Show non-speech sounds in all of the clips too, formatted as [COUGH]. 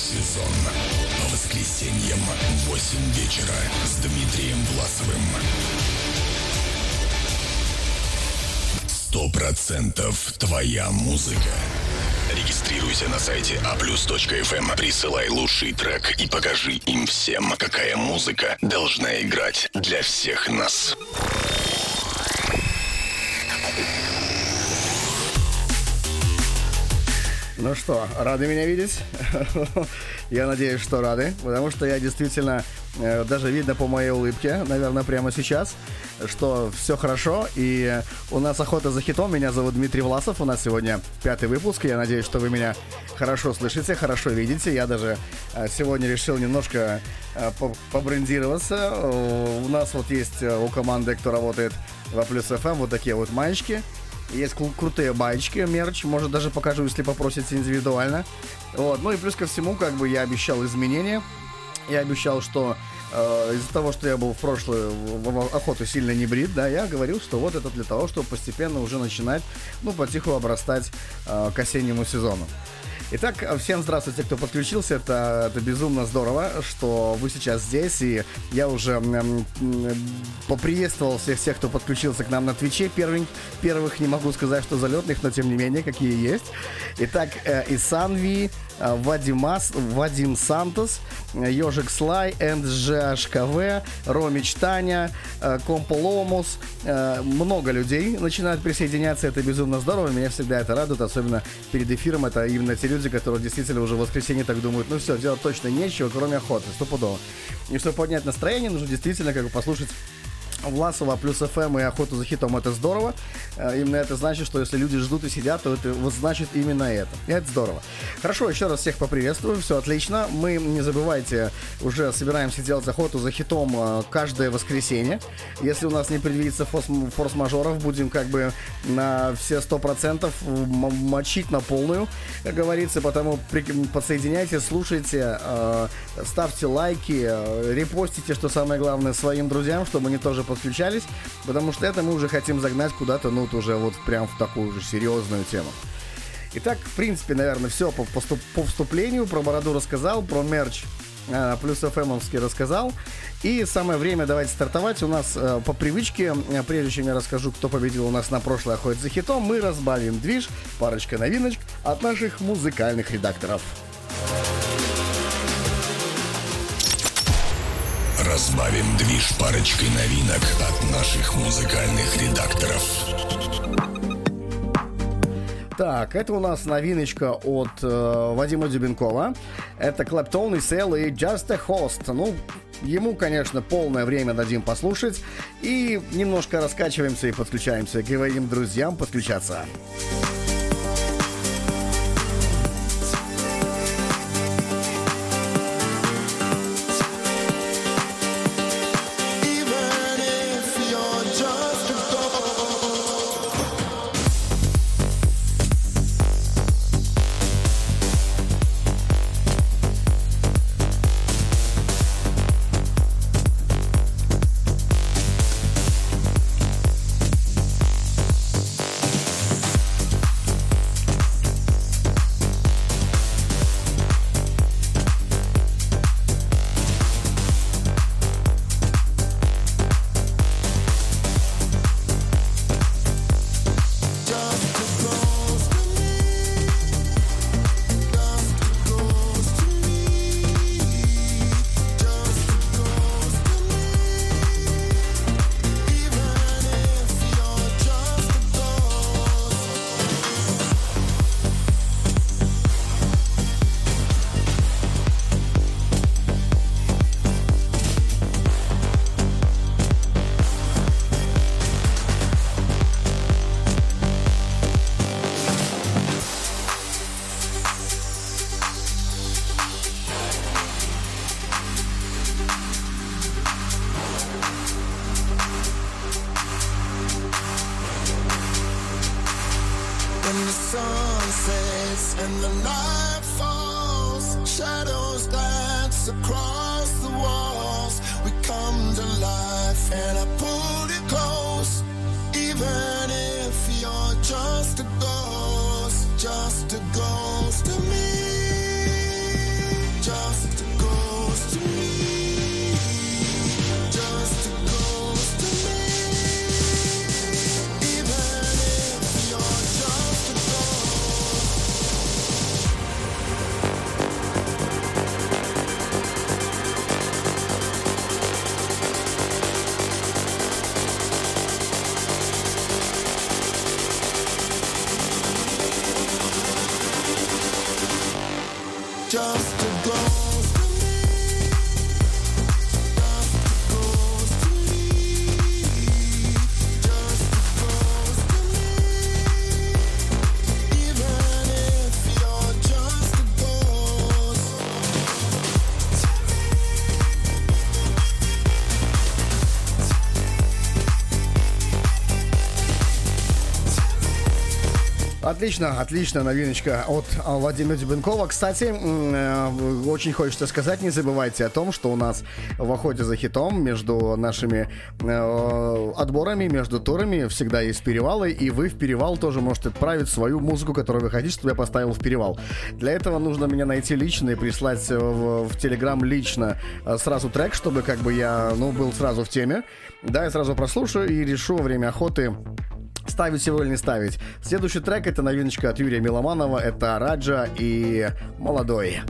сезон. По воскресеньям в 8 вечера с Дмитрием Власовым. Сто процентов твоя музыка. Регистрируйся на сайте aplus.fm, присылай лучший трек и покажи им всем, какая музыка должна играть для всех нас. Ну что, рады меня видеть? [LAUGHS] я надеюсь, что рады, потому что я действительно, э, даже видно по моей улыбке, наверное, прямо сейчас, что все хорошо, и у нас охота за хитом. Меня зовут Дмитрий Власов, у нас сегодня пятый выпуск, я надеюсь, что вы меня хорошо слышите, хорошо видите. Я даже э, сегодня решил немножко э, побрендироваться. У нас вот есть у команды, кто работает в Плюс ФМ, вот такие вот маечки. Есть кру- крутые баечки, мерч, может даже покажу, если попросите индивидуально. Вот, ну и плюс ко всему, как бы я обещал изменения. Я обещал, что э, из-за того, что я был в прошлую в, в охоту сильно не брит, да, я говорил, что вот это для того, чтобы постепенно уже начинать, ну, потиху обрастать э, к осеннему сезону. Итак, всем здравствуйте, кто подключился. Это, это безумно здорово, что вы сейчас здесь. И я уже м, поприветствовал всех всех, кто подключился к нам на Твиче. Первых, первых не могу сказать, что залетных, но тем не менее, какие есть. Итак, э, Исанви, Вадимас, Вадим Сантос, Ежик Слай, НЖHКВ, Ромич Таня, э, Комполомус. Э, много людей начинают присоединяться. Это безумно здорово. Меня всегда это радует, особенно перед эфиром. Это именно те люди, которые действительно уже в воскресенье так думают, ну все, делать точно нечего, кроме охоты, стопудово. И чтобы поднять настроение, нужно действительно как бы послушать Власова плюс ФМ и охоту за хитом это здорово. Именно это значит, что если люди ждут и сидят, то это вот значит именно это. И это здорово. Хорошо, еще раз всех поприветствую, все отлично. Мы, не забывайте, уже собираемся делать охоту за хитом каждое воскресенье. Если у нас не предвидится форс- форс-мажоров, будем как бы на все сто процентов мочить на полную, как говорится. Потому подсоединяйте, слушайте, ставьте лайки, репостите, что самое главное, своим друзьям, чтобы они тоже подключались, потому что это мы уже хотим загнать куда-то, ну, вот уже вот прям в такую уже серьезную тему. Итак, в принципе, наверное, все по, по, по вступлению. Про бороду рассказал, про мерч э, плюс ФМовский рассказал. И самое время давайте стартовать. У нас э, по привычке, э, прежде чем я расскажу, кто победил у нас на прошлой охоте за хитом, мы разбавим движ, парочка новиночек от наших музыкальных редакторов. Разбавим движ парочкой новинок от наших музыкальных редакторов. Так, это у нас новиночка от э, Вадима Дюбенкова. Это Клэптон и Сел и Just a Host. Ну, ему, конечно, полное время дадим послушать. И немножко раскачиваемся и подключаемся. Говорим друзьям подключаться. Отлично, отлично, новиночка от Владимира Дюбенкова. Кстати, э, очень хочется сказать, не забывайте о том, что у нас в охоте за хитом между нашими э, отборами, между турами всегда есть перевалы, и вы в перевал тоже можете отправить свою музыку, которую вы хотите, чтобы я поставил в перевал. Для этого нужно меня найти лично и прислать в, в Телеграм лично э, сразу трек, чтобы как бы я, ну, был сразу в теме. Да, я сразу прослушаю и решу время охоты Ставить его или не ставить. Следующий трек это новиночка от Юрия Миломанова. Это Раджа и Молодой.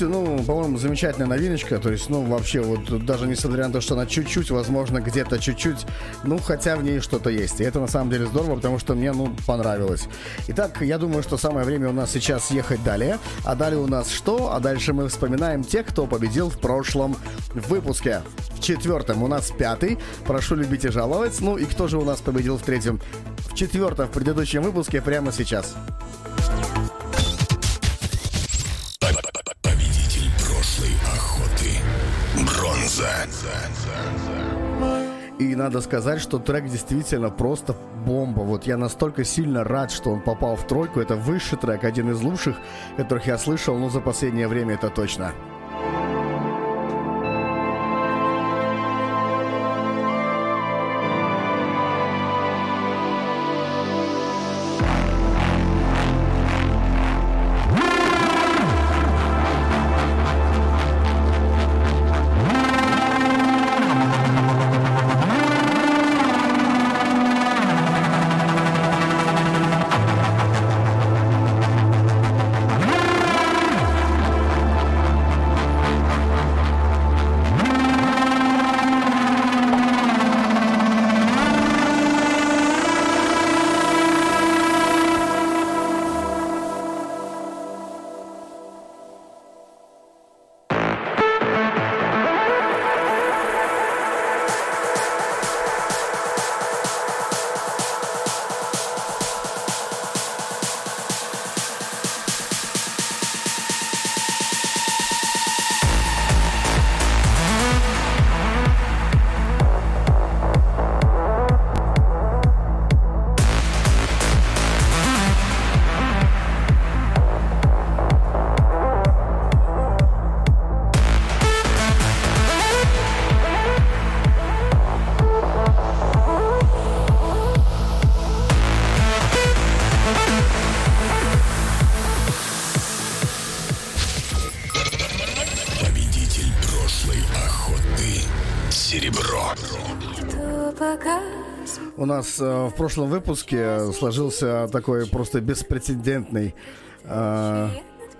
Слушайте, ну, по-моему, замечательная новиночка. То есть, ну, вообще, вот даже несмотря на то, что она чуть-чуть, возможно, где-то чуть-чуть, ну, хотя в ней что-то есть. И это на самом деле здорово, потому что мне, ну, понравилось. Итак, я думаю, что самое время у нас сейчас ехать далее. А далее у нас что? А дальше мы вспоминаем тех, кто победил в прошлом выпуске. В четвертом у нас пятый. Прошу любить и жаловать. Ну и кто же у нас победил в третьем? В четвертом, в предыдущем выпуске, прямо сейчас. И надо сказать, что трек действительно просто бомба. Вот я настолько сильно рад, что он попал в тройку. Это высший трек, один из лучших, которых я слышал, ну, за последнее время это точно. У нас э, в прошлом выпуске сложился такой просто беспрецедентный э,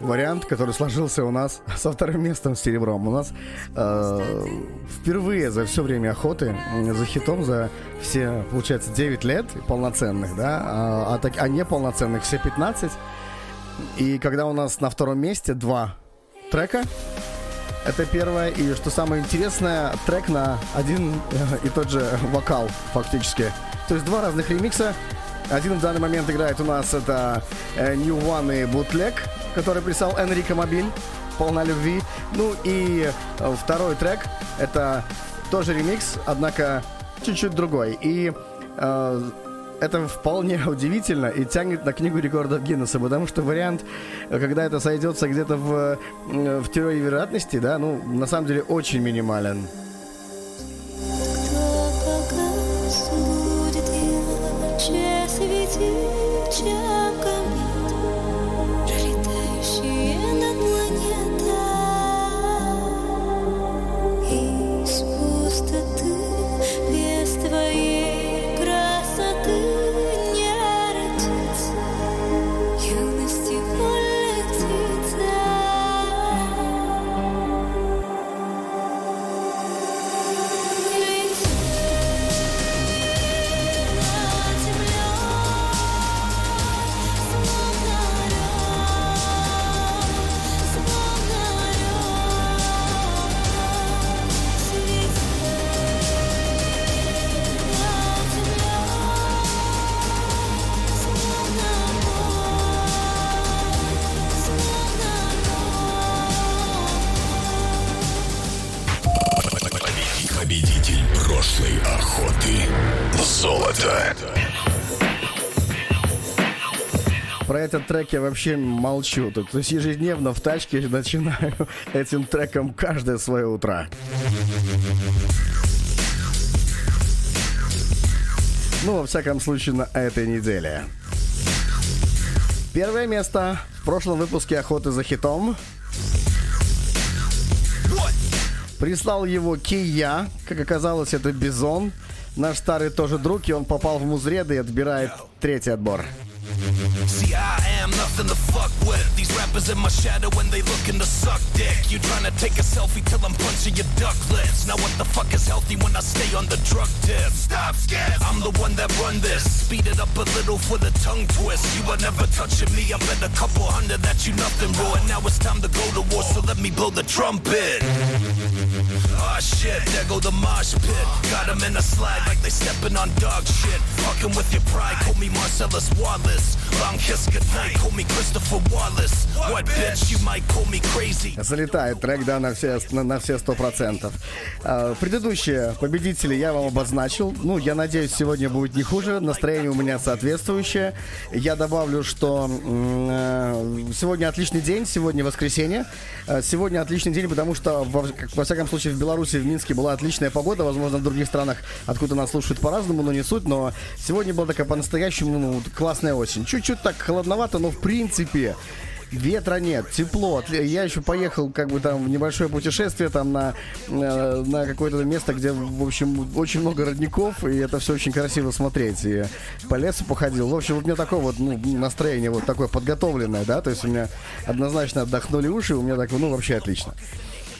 вариант, который сложился у нас [LAUGHS] со вторым местом с серебром. У нас э, впервые за все время охоты за хитом за все, получается, 9 лет полноценных, да, а, а, так, а не полноценных все 15. И когда у нас на втором месте два трека, это первое. И что самое интересное, трек на один э, и тот же вокал, фактически. То есть два разных ремикса. Один в данный момент играет у нас это э, New One и Bootleg, который прислал Энрико Мобиль. Полна любви. Ну и э, второй трек это тоже ремикс, однако чуть-чуть другой. И э, это вполне [LAUGHS] удивительно и тянет на книгу рекордов Гиннесса, потому что вариант, э, когда это сойдется где-то в, в теории вероятности, да, ну, на самом деле очень минимален. Трек я вообще молчу. То, то есть ежедневно в тачке начинаю [LAUGHS] этим треком каждое свое утро. Ну, во всяком случае, на этой неделе. Первое место в прошлом выпуске «Охоты за хитом». Прислал его Кия. Как оказалось, это Бизон. Наш старый тоже друг, и он попал в музреды и отбирает третий отбор. See, nothing to fuck with. These rappers in my shadow when they looking to suck dick. You trying to take a selfie till I'm punching your duck lips. Now what the fuck is healthy when I stay on the drug tip? Stop, scared. I'm the one that run this. Speed it up a little for the tongue twist. You are never touching me. I bet a couple hundred that you nothing raw. And now it's time to go to war, so let me blow the trumpet. Ah shit, there go the mosh pit. Got 'em in a slag like they stepping on dog shit. Fucking with your pride, call me Marcellus Wallace. Long kiss goodnight, call me Залетает трек, да, на все, на, на все сто процентов. А, Предыдущие победители я вам обозначил. Ну, я надеюсь, сегодня будет не хуже. Настроение у меня соответствующее. Я добавлю, что э, сегодня отличный день, сегодня воскресенье. Э, Сегодня отличный день, потому что, во, во всяком случае, в Беларуси, в Минске была отличная погода. Возможно, в других странах, откуда нас слушают по-разному, но не суть. Но сегодня была такая по-настоящему ну, классная осень. Чуть-чуть так холодновато, но в принципе Ветра нет, тепло. Я еще поехал как бы там в небольшое путешествие там на, э, на какое-то место, где, в общем, очень много родников, и это все очень красиво смотреть. И по лесу походил. В общем, у меня такое вот ну, настроение вот такое подготовленное, да, то есть у меня однозначно отдохнули уши, у меня так, ну, вообще отлично.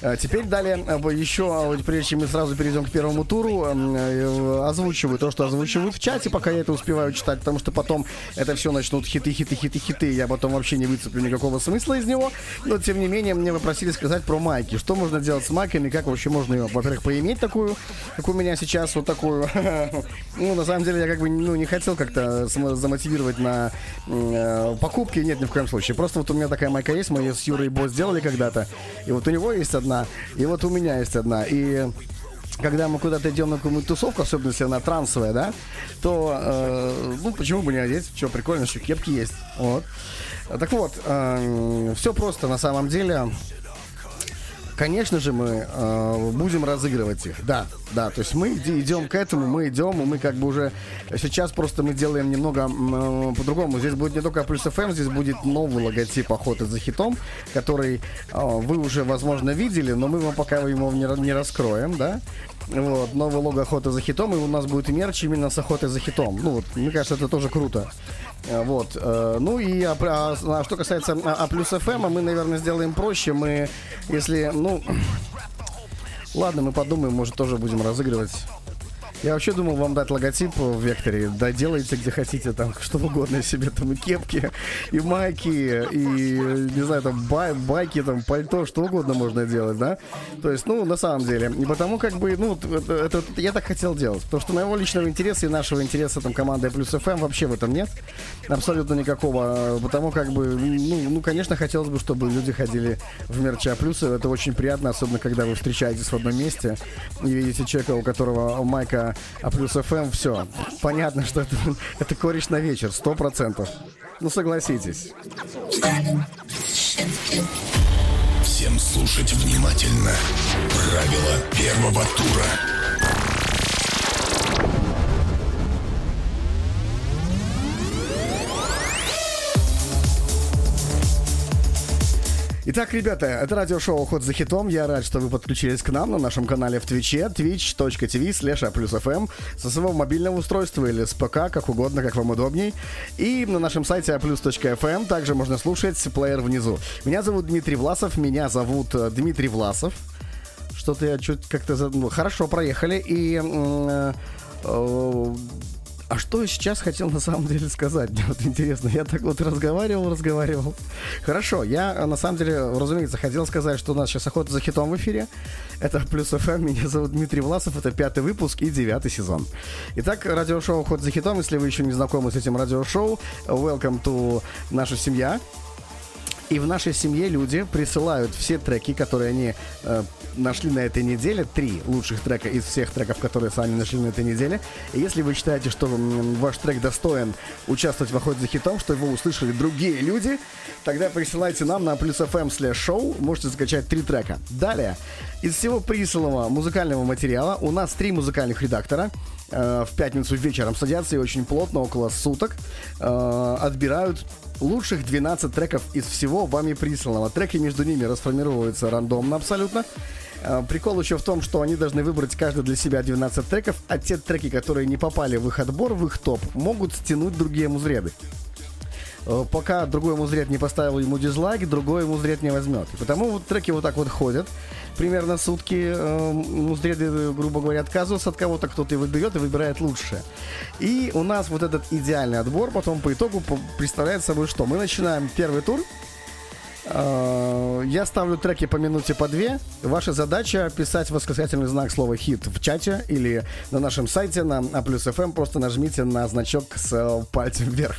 А Теперь далее э, еще, а прежде чем мы сразу перейдем к первому туру, э, озвучиваю то, что озвучивают в чате, пока я это успеваю читать, потому что потом это все начнут хиты, хиты, хиты, хиты, я потом вообще не выцеплю никакого смысла из него. Но, тем не менее, мне попросили сказать про майки. Что можно делать с майками, как вообще можно ее, во-первых, поиметь такую, как у меня сейчас, вот такую. [LAUGHS] Ну, на самом деле, я как бы ну, не хотел как-то замотивировать на э, покупки, нет, ни в коем случае. Просто вот у меня такая майка есть, мы ее с Юрой Бо сделали когда-то, и вот у него есть одна, и вот у меня есть одна, и когда мы куда-то идем на какую-нибудь тусовку, особенно если она трансовая, да, то, э, ну, почему бы не одеть? Что, прикольно, что кепки есть. Вот. Так вот, все просто на самом деле. Конечно же, мы э, будем разыгрывать их. Да, да. То есть мы идем к этому, мы идем, мы как бы уже сейчас просто мы делаем немного э, по-другому. Здесь будет не только плюс FM, здесь будет новый логотип охоты за хитом, который э, вы уже, возможно, видели, но мы вам пока его не, не раскроем, да. Вот, новый лого охоты за хитом, и у нас будет мерч именно с охотой за хитом. Ну, вот, мне кажется, это тоже круто. Э, Вот. э, Ну и а, про- а что касается А Aplus FM, мы, наверное, сделаем проще. Мы, если, ну, [CLEARS THROAT] ладно, мы подумаем, может, тоже будем разыгрывать. Я вообще думал вам дать логотип в Векторе. Да делайте где хотите, там что угодно себе, там и кепки, и майки, и, не знаю, там бай- байки, там пальто, что угодно можно делать, да? То есть, ну, на самом деле. И потому как бы, ну, это, это- я так хотел делать. Потому что моего личного интереса и нашего интереса там команды плюс ФМ вообще в этом нет. Абсолютно никакого. Потому как бы, ну, ну, конечно, хотелось бы, чтобы люди ходили в мерча плюсы. Это очень приятно, особенно когда вы встречаетесь в одном месте и видите человека, у которого майка А плюс ФМ, все. Понятно, что это, это кореш на вечер, сто процентов. Ну, согласитесь. Всем слушать внимательно. Правила первого тура. Итак, ребята, это радиошоу «Ход за хитом». Я рад, что вы подключились к нам на нашем канале в Твиче twitch.tv slash плюс FM со своего мобильного устройства или с ПК, как угодно, как вам удобней. И на нашем сайте aplus.fm также можно слушать плеер внизу. Меня зовут Дмитрий Власов, меня зовут э, Дмитрий Власов. Что-то я чуть как-то... ну, хорошо, проехали. И... э, э, а что я сейчас хотел на самом деле сказать? Мне вот интересно, я так вот разговаривал, разговаривал. Хорошо, я э, на самом деле, разумеется, хотел сказать, что у нас сейчас охота за хитом в эфире. Это Плюс ФМ, меня зовут Дмитрий Власов, это пятый выпуск и девятый сезон. Итак, радиошоу «Охота за хитом», если вы еще не знакомы с этим радиошоу, welcome to наша семья. И в нашей семье люди присылают все треки, которые они э, нашли на этой неделе. Три лучших трека из всех треков, которые сами нашли на этой неделе. И если вы считаете, что ваш трек достоин участвовать в охоте за хитом, что его услышали другие люди, тогда присылайте нам на плюс FM slash show. Можете скачать три трека. Далее, из всего присланного музыкального материала у нас три музыкальных редактора э, в пятницу вечером садятся и очень плотно, около суток, э, отбирают лучших 12 треков из всего вами присланного. Треки между ними расформировываются рандомно абсолютно. Э, Прикол еще в том, что они должны выбрать каждый для себя 12 треков, а те треки, которые не попали в их отбор, в их топ, могут стянуть другие музреды. Э, Пока другой музред не поставил ему дизлайк, другой музред не возьмет. И потому вот треки вот так вот ходят. Примерно сутки э, музреды, грубо говоря, отказываются от кого-то, кто-то его берет и выбирает лучшее. И у нас вот этот идеальный отбор потом по итогу представляет собой что? Мы начинаем первый тур. Э, Я ставлю треки по минуте по две. Ваша задача писать восклицательный знак слова хит в чате или на нашем сайте на А плюс FM. Просто нажмите на значок с э, пальцем вверх.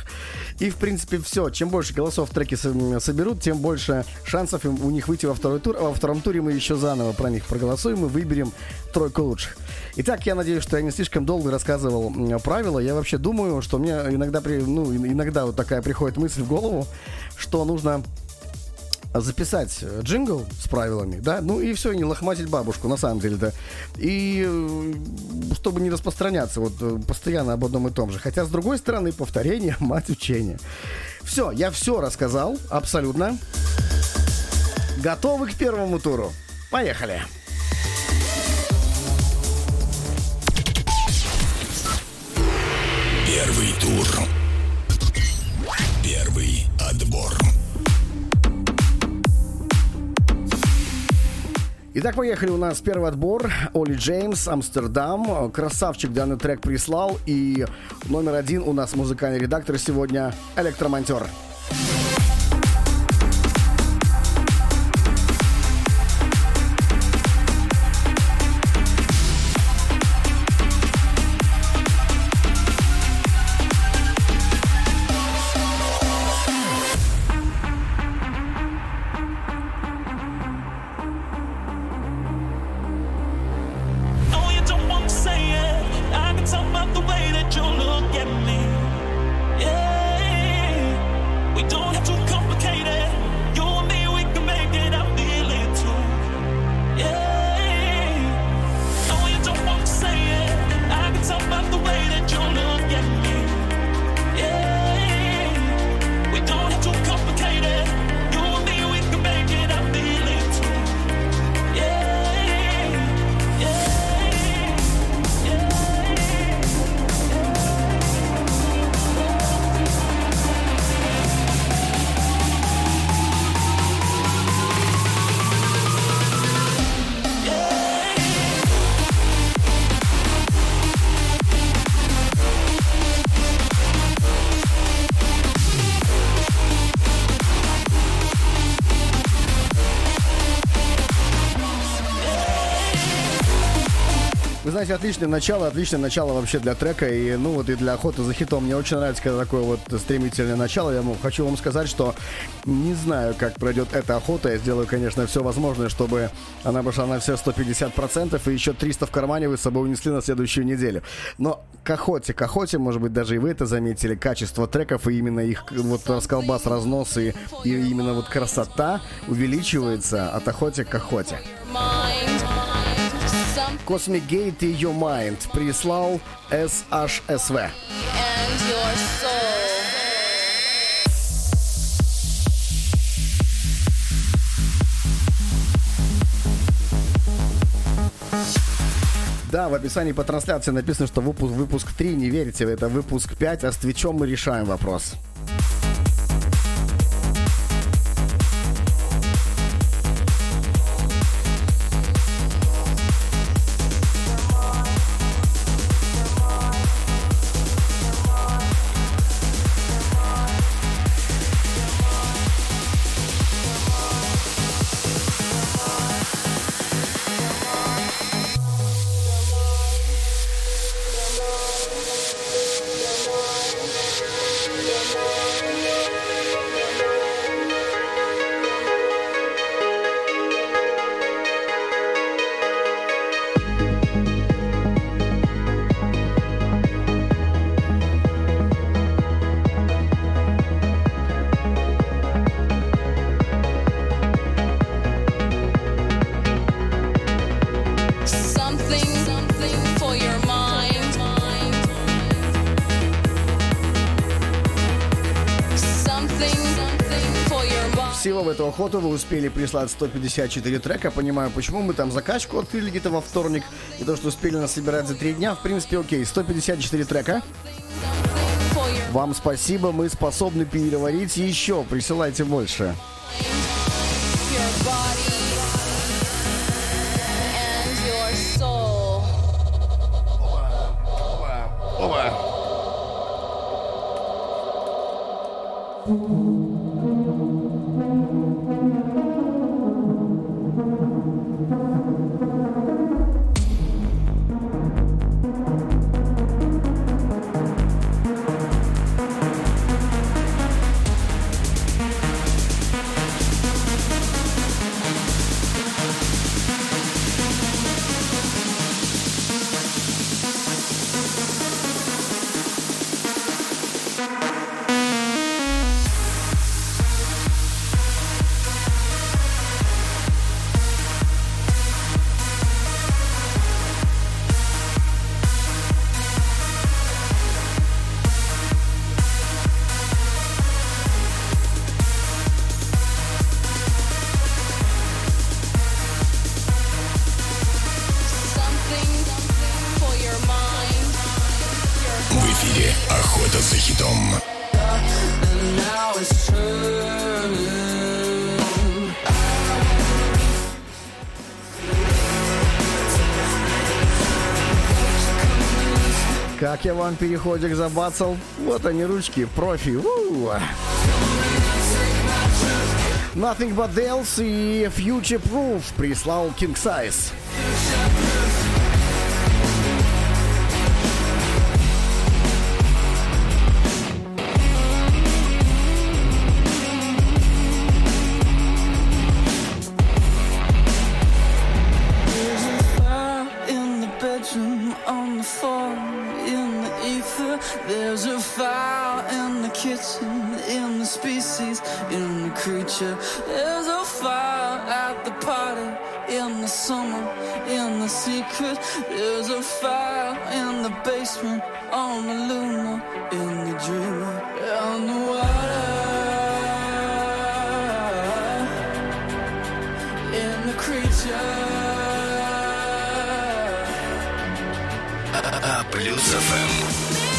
И в принципе все. Чем больше голосов треки со- соберут, тем больше шансов у них выйти во второй тур. А во втором туре мы еще заново про них проголосуем и выберем тройку лучших. Итак, я надеюсь, что я не слишком долго рассказывал правила. Я вообще думаю, что мне иногда, при, ну, иногда вот такая приходит мысль в голову, что нужно записать э, джингл с правилами, да, ну и все, не лохматить бабушку, на самом деле, да. И э, чтобы не распространяться вот э, постоянно об одном и том же. Хотя, с другой стороны, повторение, мать учения. Все, я все рассказал, абсолютно. Готовы к первому туру? Поехали! Первый тур. Первый отбор. Итак, поехали. У нас первый отбор. Оли Джеймс, Амстердам. Красавчик данный трек прислал. И номер один у нас музыкальный редактор сегодня Электромонтер. Oh, отличное начало, отличное начало вообще для трека и, ну, вот и для охоты за хитом. Мне очень нравится, когда такое вот стремительное начало. Я хочу вам сказать, что не знаю, как пройдет эта охота. Я сделаю, конечно, все возможное, чтобы она пошла на все 150% и еще 300 в кармане вы с собой унесли на следующую неделю. Но к охоте, к охоте, может быть, даже и вы это заметили, качество треков и именно их вот расколбас, разнос и, и именно вот красота увеличивается от охоте к охоте. Cosmic Gate и Your Mind прислал SHSV. Да, в описании по трансляции написано, что выпуск, выпуск 3, не верите, это выпуск 5, а с Твичом мы решаем вопрос. Охоту вы успели прислать 154 трека. Понимаю, почему мы там закачку открыли где-то во вторник. И то, что успели нас собирать за три дня, в принципе, окей. 154 трека. Вам спасибо, мы способны переварить еще. Присылайте больше. Вам переходик забацал? Вот они, ручки, профи. У. Nothing but else и Future Proof прислал King Size. basement, on the lunar, in the dreamer, on the water. In the creature А плюс ФМ.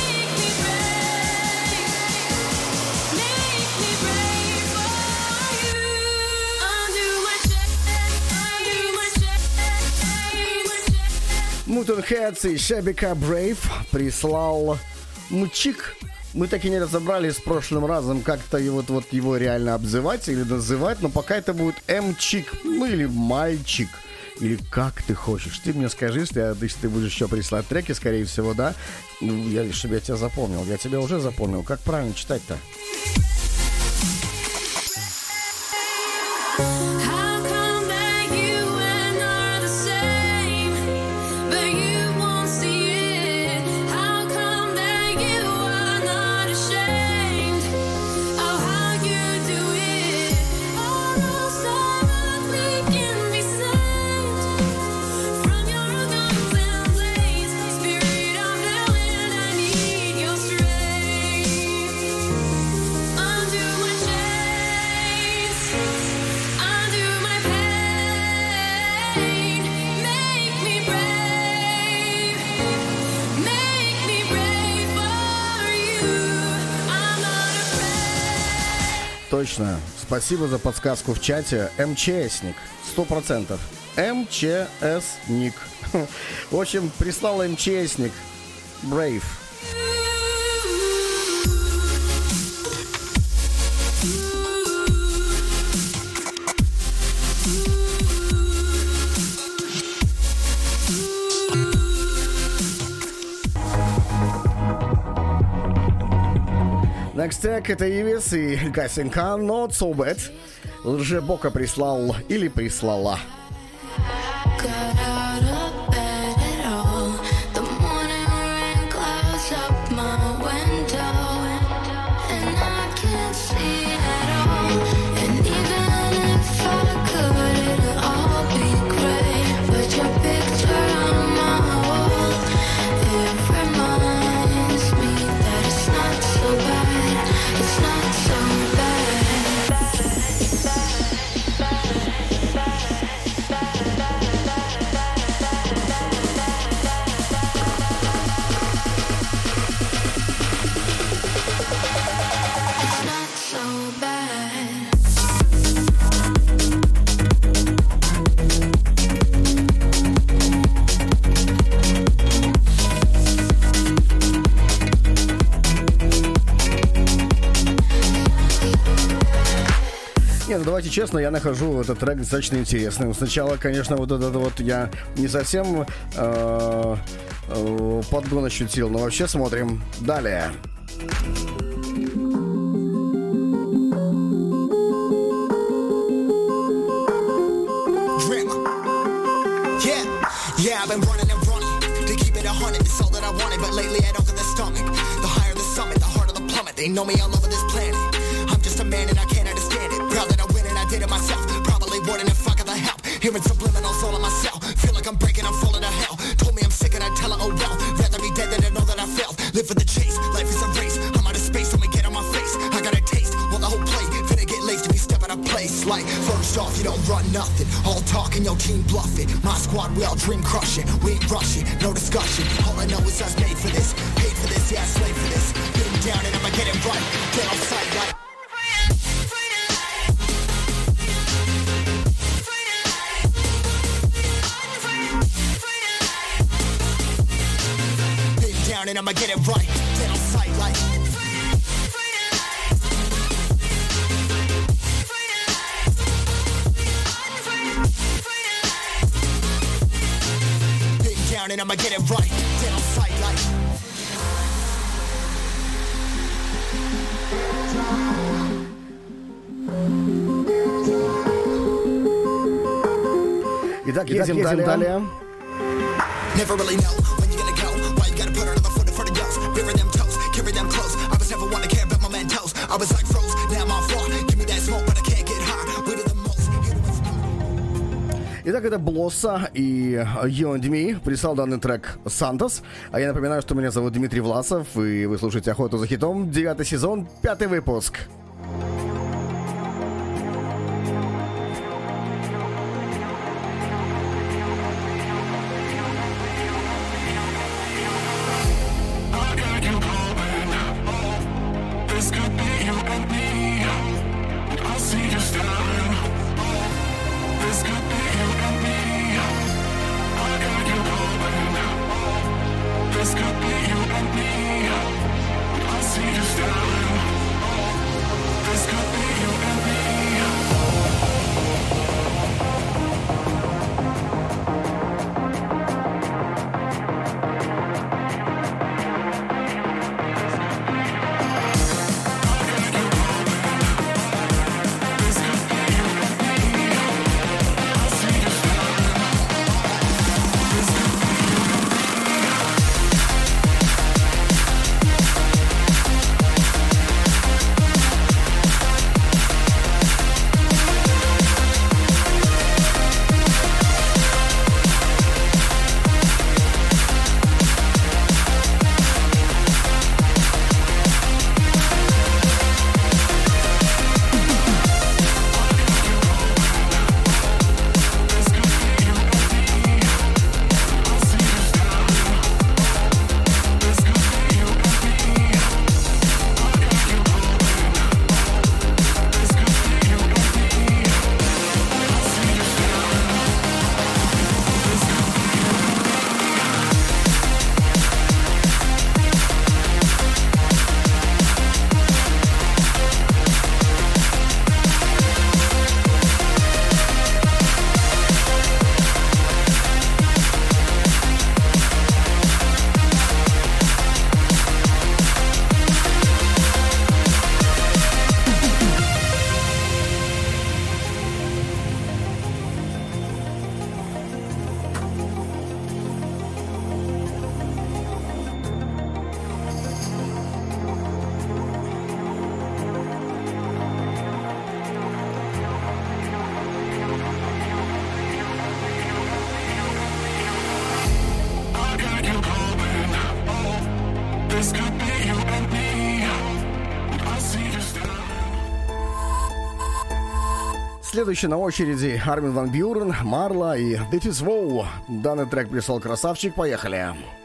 Мутенхедс и Шебика Брейв прислал Мчик. Мы так и не разобрались с прошлым разом, как-то его, вот, его реально обзывать или называть, но пока это будет Мчик, ну или Мальчик. или как ты хочешь. Ты мне скажи, если, если ты будешь еще прислать треки, скорее всего, да. Ну, я, чтобы я тебя запомнил. Я тебя уже запомнил. Как правильно читать-то? Точно. Спасибо за подсказку в чате. МЧСник. Сто процентов. МЧСник. [LAUGHS] В общем, прислал МЧСник. Brave. Track это Ивис и Гасенка Not So Bad. Лжебока прислал или прислала. Давайте честно, я нахожу этот трек достаточно интересным. Сначала, конечно, вот это вот я не совсем э, э, подгон ощутил, но вообще смотрим далее. They know me all over this planet. Proud that I win and I did it myself. Probably wouldn't if I got the help. Hearing subliminals all on myself. Feel like I'm breaking, I'm falling to hell. Told me I'm sick and I tell her, oh well. Rather be dead than to know that I failed. Live for the chase, life is a race. I'm out of space, I'ma get on my face. I got a taste, well the whole plate. Finna get laced if you step out of place. Like, first off, you don't run nothing. All talk and your team bluff it. My squad, we all dream crushing. We ain't rushing, no discussion. All I know is us made for this. Paid for this, yeah, slave for this. Been down and I'ma get it right. Get off right. Get on sight like. Been down and I'ma get it right. Get on sight like. Итак, едем, далее. Never really know Это Блосса и You and Me. Прислал данный трек Сантос. А я напоминаю, что меня зовут Дмитрий Власов, и вы слушаете «Охоту за хитом», девятый сезон, пятый выпуск. Следующий на очереди Армин Ван Бюрен, Марла и This is Wow. Данный трек прислал красавчик. Поехали. Поехали.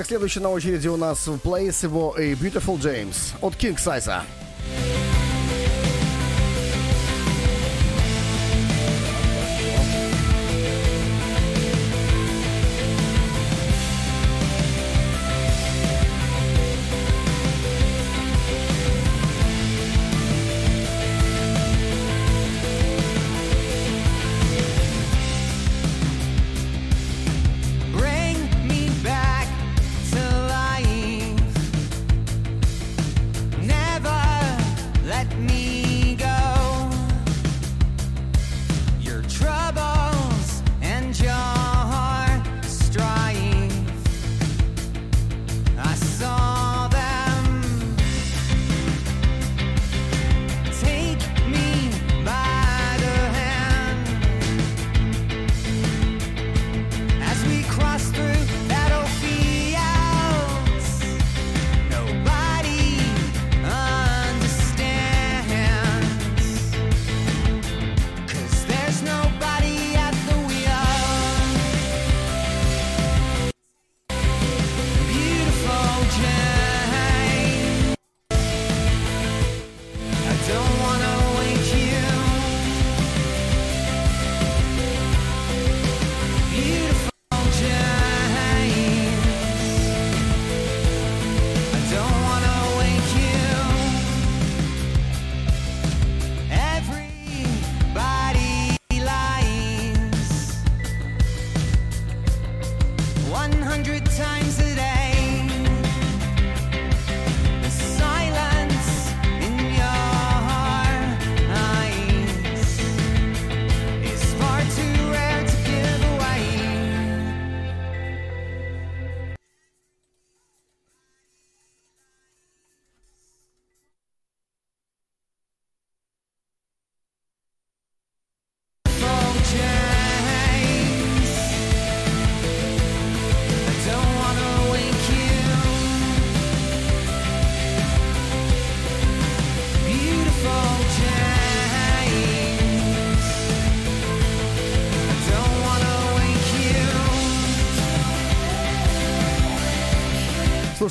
Итак, следующий на очереди у нас в Place его A Beautiful James от King Size.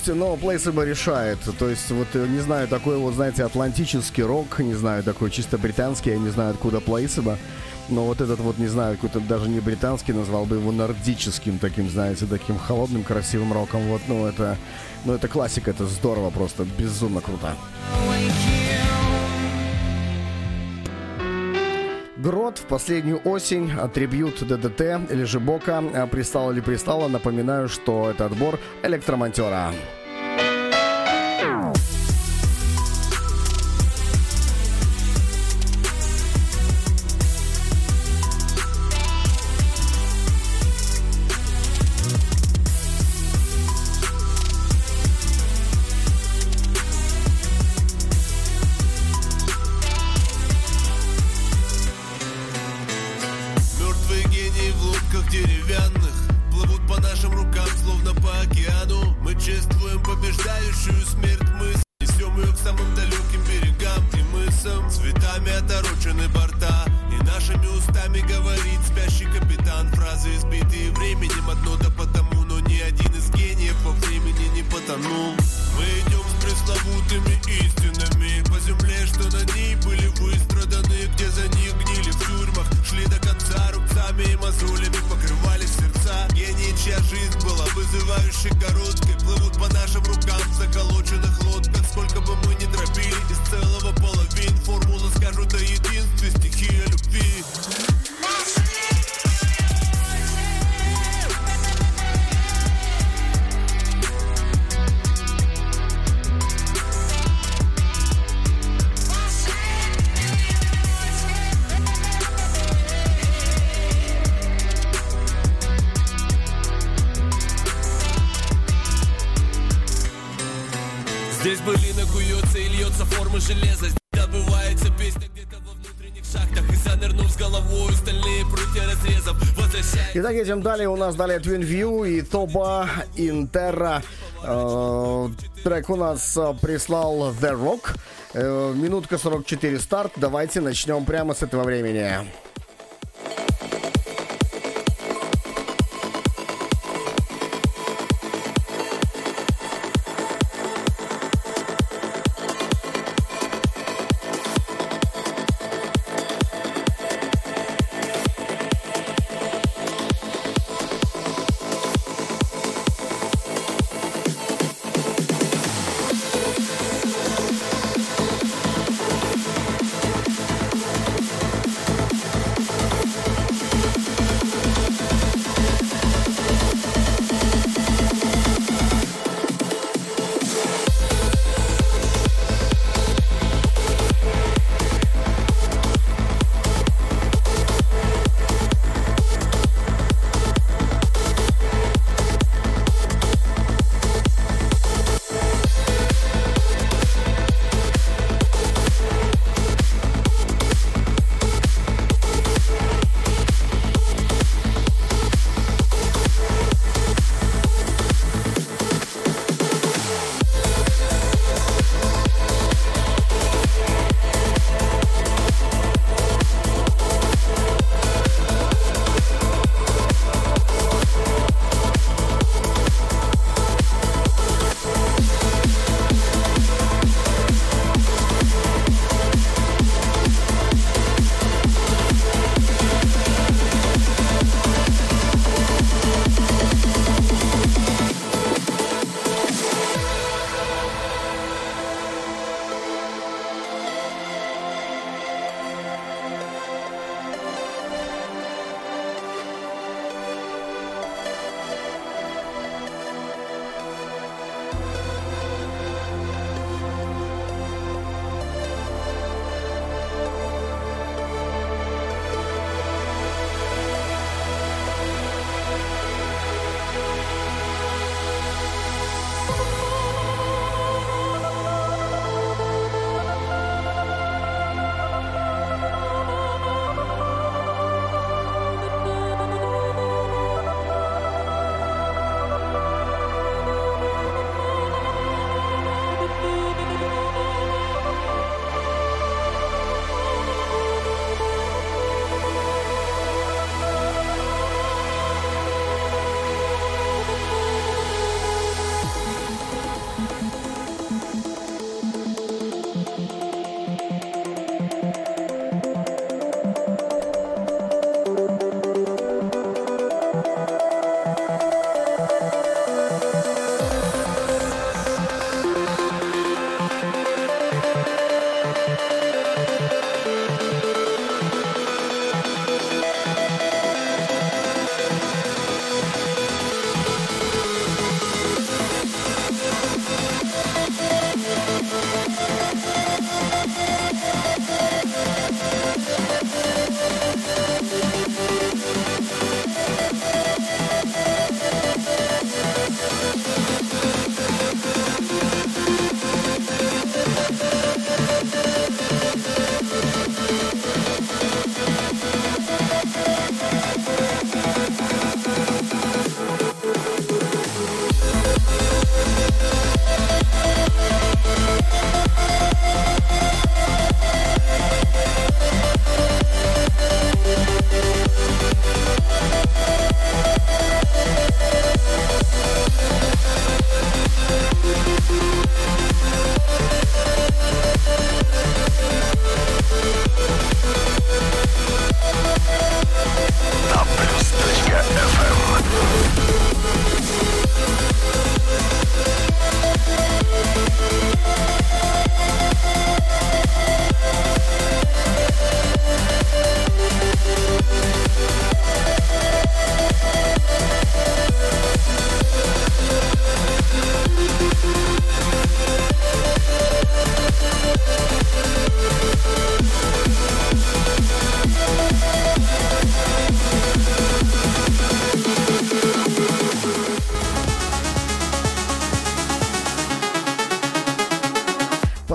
есть, но Placebo решает. То есть, вот, э, не знаю, такой вот, знаете, атлантический рок, не знаю, такой чисто британский, я не знаю, откуда Placebo, Но вот этот вот, не знаю, какой-то даже не британский, назвал бы его нордическим таким, знаете, таким холодным, красивым роком. Вот, ну, это, ну, это классика, это здорово просто, безумно круто. Грот в последнюю осень, атрибют ДДТ, Лежебока, а пристало ли пристало, напоминаю, что это отбор электромонтера. Едем далее. У нас далее Twin View и Тоба Интерра. Э, трек у нас э, прислал The Rock. Э, минутка 44 старт. Давайте начнем прямо с этого времени.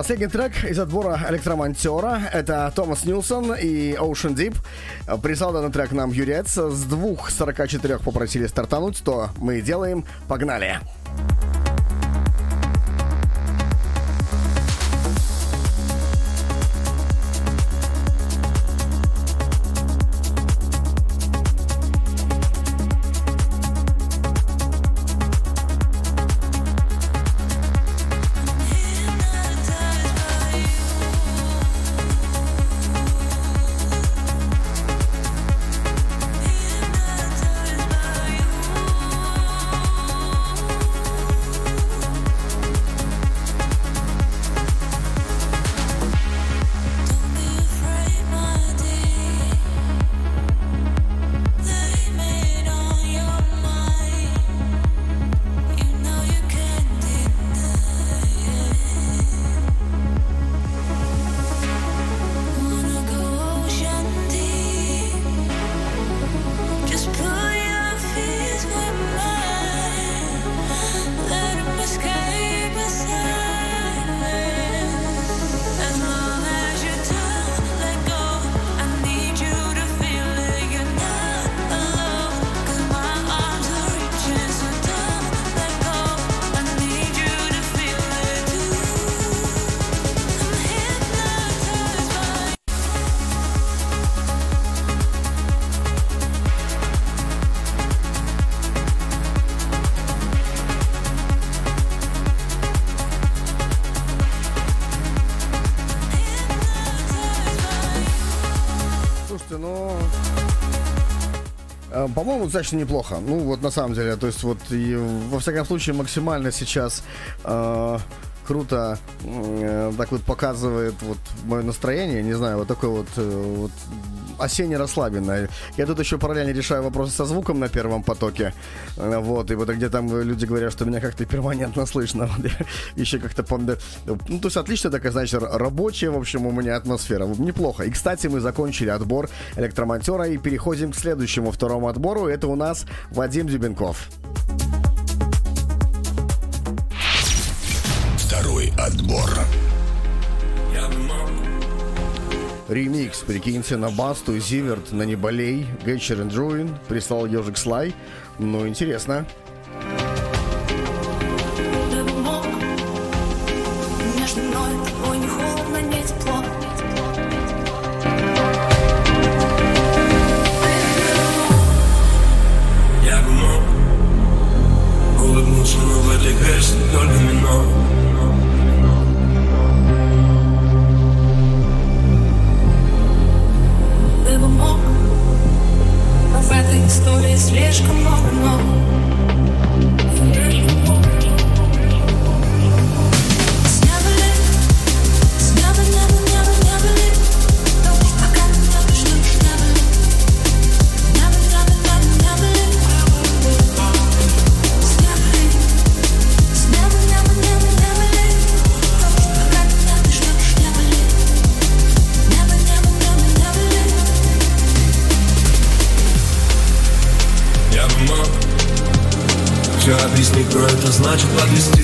Последний трек из отбора электромонтера это Томас Нилсон и Ocean Deep. Прислал данный трек нам Юрец. С двух 44 попросили стартануть, то мы делаем. Погнали! Just По-моему, достаточно неплохо. Ну, вот на самом деле, то есть вот и, во всяком случае максимально сейчас э, круто э, так вот показывает вот мое настроение, не знаю, вот такое вот, э, вот осенне расслабленное. Я тут еще параллельно решаю вопросы со звуком на первом потоке. Э, Вот, и вот где там люди говорят, что меня как-то перманентно слышно. [LAUGHS] Вот еще как-то пом- Ну, то есть отлично такая, значит, рабочая, в общем, у меня атмосфера. Неплохо. И, кстати, мы закончили отбор электромонтера и переходим к следующему второму отбору. Это у нас Вадим Дюбенков. Ремикс, прикиньте, на Басту, Зиверт, на Неболей, Гетчер и Джуин, прислал Ежик Слай. Ну, интересно. Я бы мог улыбнуться, но в этой песне только минор Истории слишком много. но это значит подвести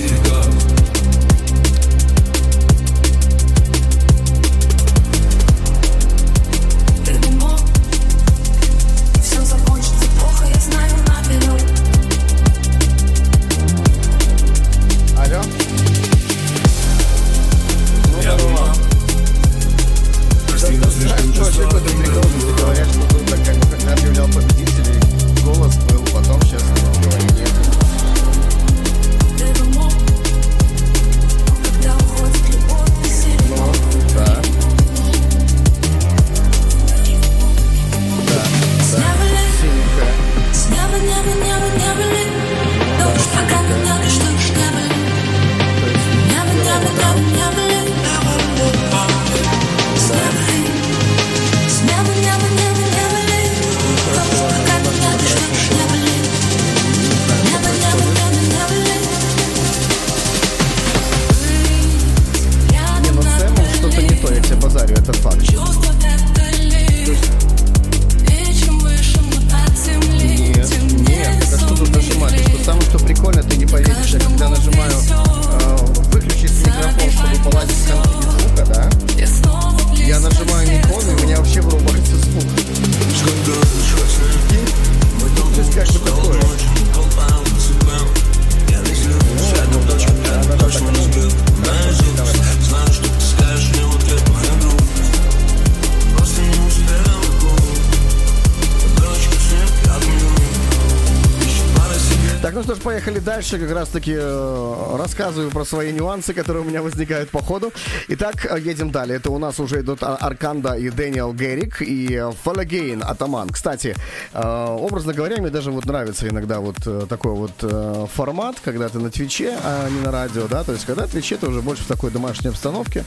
дальше. Как раз таки э, рассказываю про свои нюансы, которые у меня возникают по ходу. Итак, э, едем далее. Это у нас уже идут А- Арканда и Дэниел Геррик и э, Фалагейн Атаман. Кстати, образно говоря, мне даже вот нравится иногда вот такой вот формат, когда ты на Твиче, а не на радио, да, то есть когда Твиче ты уже больше в такой домашней обстановке,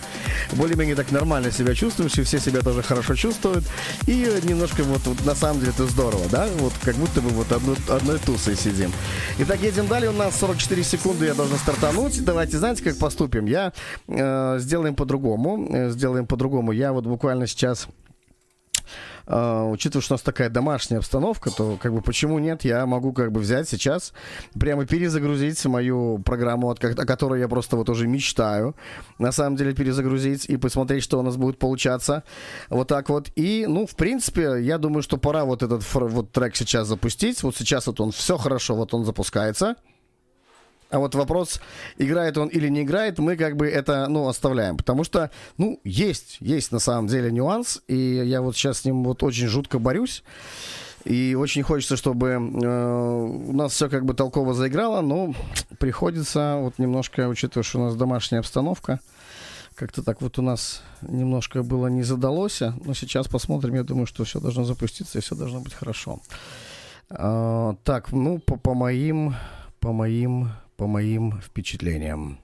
более-менее так нормально себя чувствуешь, и все себя тоже хорошо чувствуют, и немножко вот, вот на самом деле это здорово, да, вот как будто бы вот одну- одной тусой сидим. Итак, едем далее, у нас 44 секунды, я должен стартануть. Давайте, знаете, как поступим? Я э, сделаем по-другому, э, сделаем по-другому. Я вот буквально сейчас учитывая, что у нас такая домашняя обстановка, то как бы почему нет, я могу как бы взять сейчас, прямо перезагрузить мою программу, от, о которой я просто вот уже мечтаю, на самом деле перезагрузить и посмотреть, что у нас будет получаться. Вот так вот. И, ну, в принципе, я думаю, что пора вот этот вот трек сейчас запустить. Вот сейчас вот он все хорошо, вот он запускается. А вот вопрос, играет он или не играет, мы как бы это, ну, оставляем. Потому что, ну, есть, есть на самом деле нюанс, и я вот сейчас с ним вот очень жутко борюсь. И очень хочется, чтобы э, у нас все как бы толково заиграло, но приходится вот немножко, учитывая, что у нас домашняя обстановка, как-то так вот у нас немножко было не задалось, но сейчас посмотрим, я думаю, что все должно запуститься и все должно быть хорошо. А, так, ну, по, по моим, по моим, по моим впечатлениям.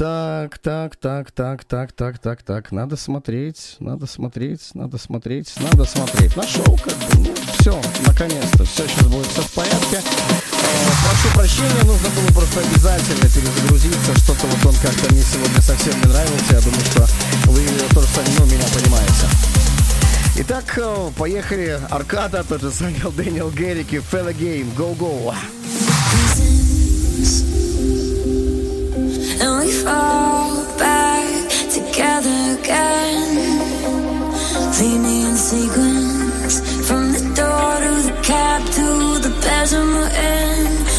Так, так, так, так, так, так, так, так. Надо смотреть, надо смотреть, надо смотреть, надо смотреть. Нашел, как бы, ну, все, наконец-то. Все сейчас будет все в порядке. Э, прошу прощения, нужно было просто обязательно перезагрузиться. Что-то вот он как-то мне сегодня совсем не нравился. Я думаю, что вы тоже ну, меня понимаете. Итак, э, поехали. Аркада, тот же самый Дэниел и Фелла Гейм. Go-go. Sequence from the door to the cab to the bedroom in.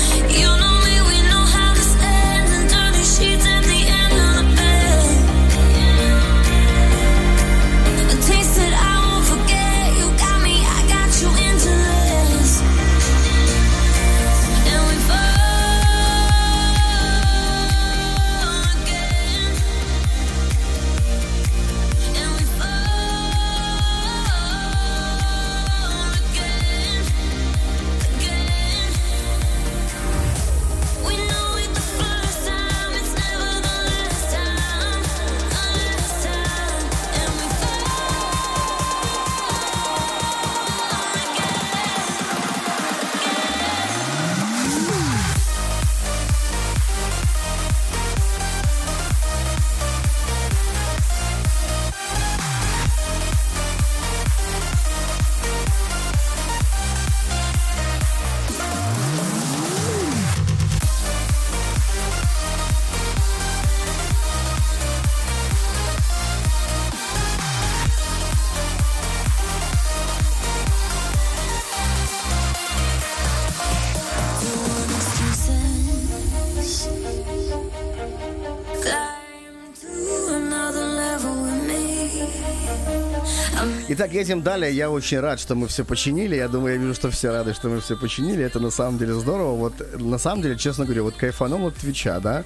Итак, едем далее. Я очень рад, что мы все починили. Я думаю, я вижу, что все рады, что мы все починили. Это на самом деле здорово. Вот на самом деле, честно говоря, вот кайфанул от Твича, да?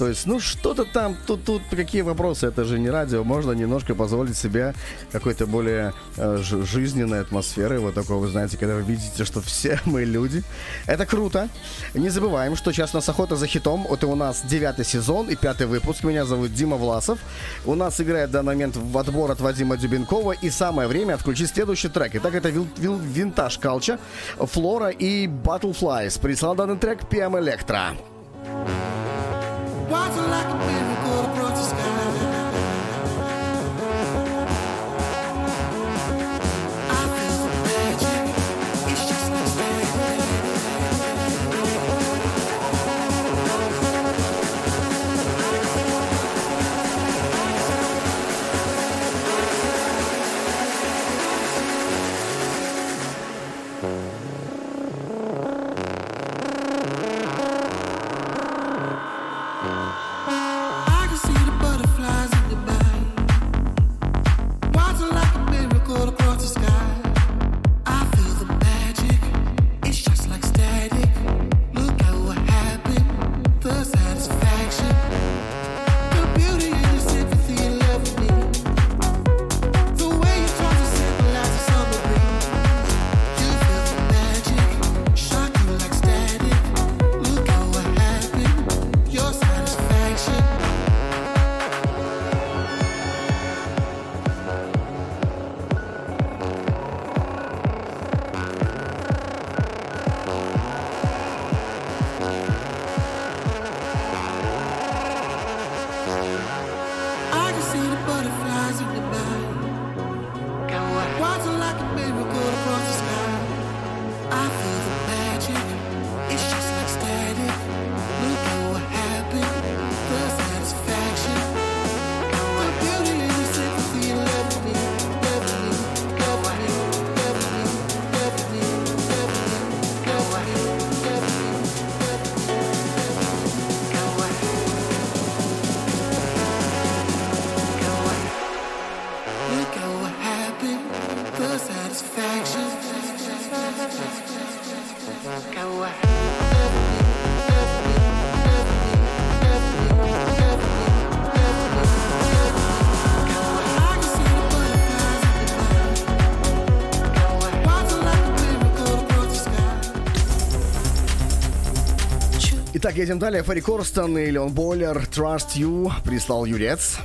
То есть, ну что-то там, тут, тут какие вопросы, это же не радио, можно немножко позволить себе какой-то более э, жизненной атмосферы, вот такой, вы знаете, когда вы видите, что все [LAUGHS] мы люди. Это круто. Не забываем, что сейчас у нас охота за хитом, это у нас девятый сезон и пятый выпуск. Меня зовут Дима Власов. У нас играет в данный момент в отбор от Вадима Дюбенкова, и самое время отключить следующий трек. Итак, это вил- вил- винтаж Калча, Флора и Butterflies. Прислал данный трек PM Electra. Rising like a miracle across the sky. Итак, едем далее. Ферри Корстон и Леон Бойлер, Trust You, прислал Юрец.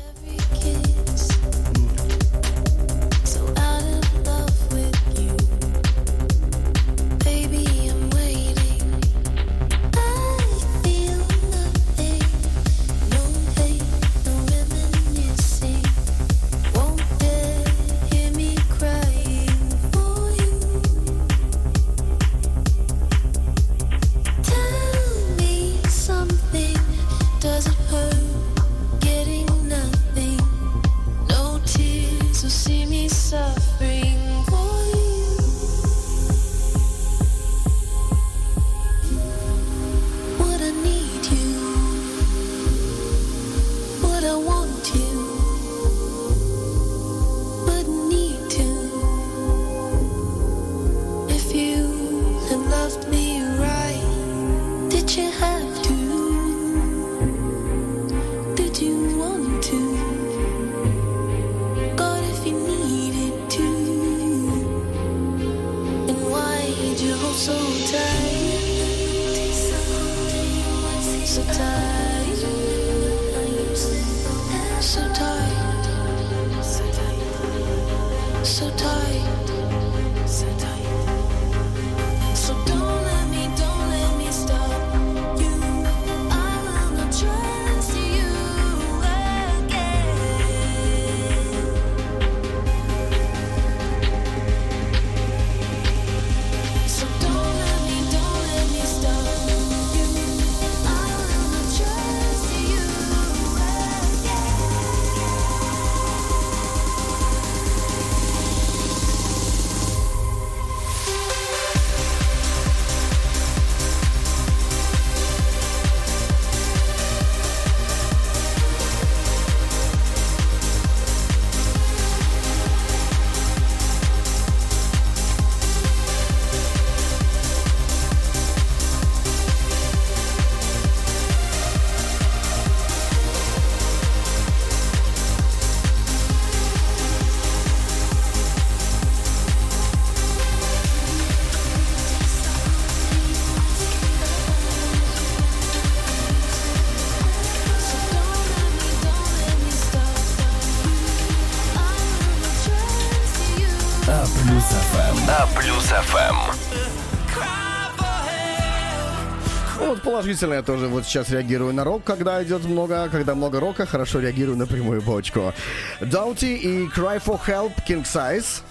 Вот положительно я тоже вот сейчас реагирую на рок, когда идет много, когда много рока, хорошо реагирую на прямую бочку. Даути и Cry for Help King Size.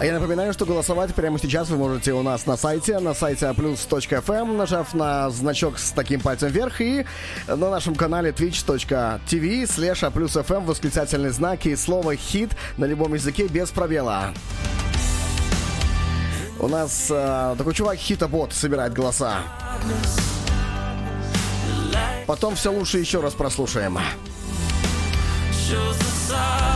А я напоминаю, что голосовать прямо сейчас вы можете у нас на сайте, на сайте aplus.fm, нажав на значок с таким пальцем вверх и на нашем канале twitch.tv slash aplus.fm восклицательный знак и слово хит на любом языке без пробела. У нас э, такой чувак хитобот собирает голоса. Потом все лучше еще раз прослушаем. shows the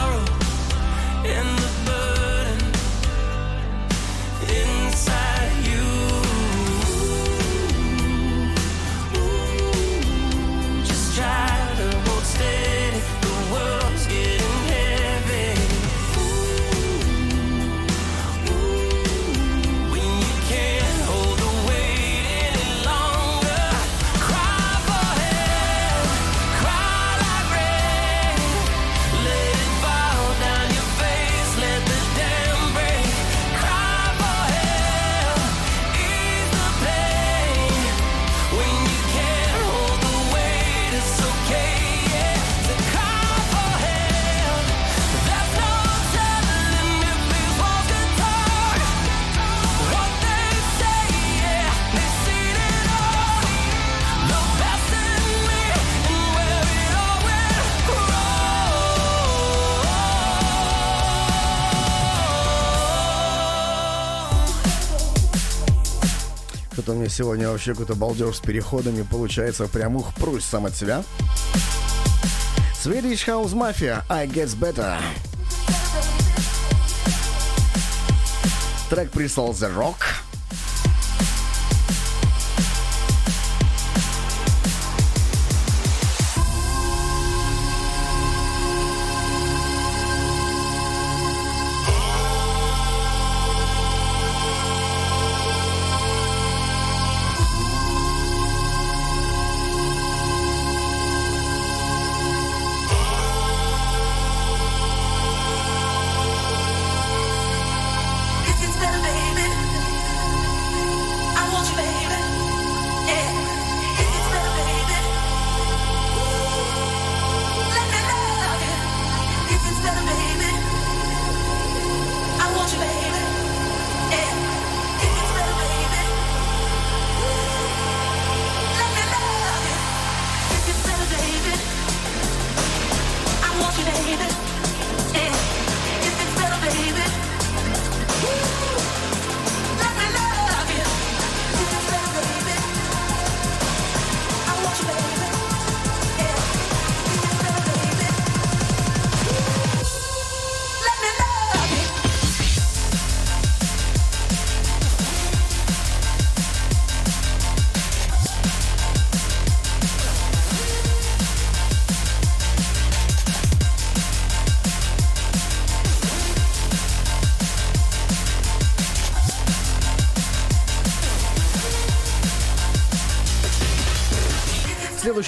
Что-то у меня сегодня вообще какой-то балдеж с переходами получается. Прям ух, прусь сам от себя. Swedish House Mafia, I Gets Better. Трек прислал The Rock.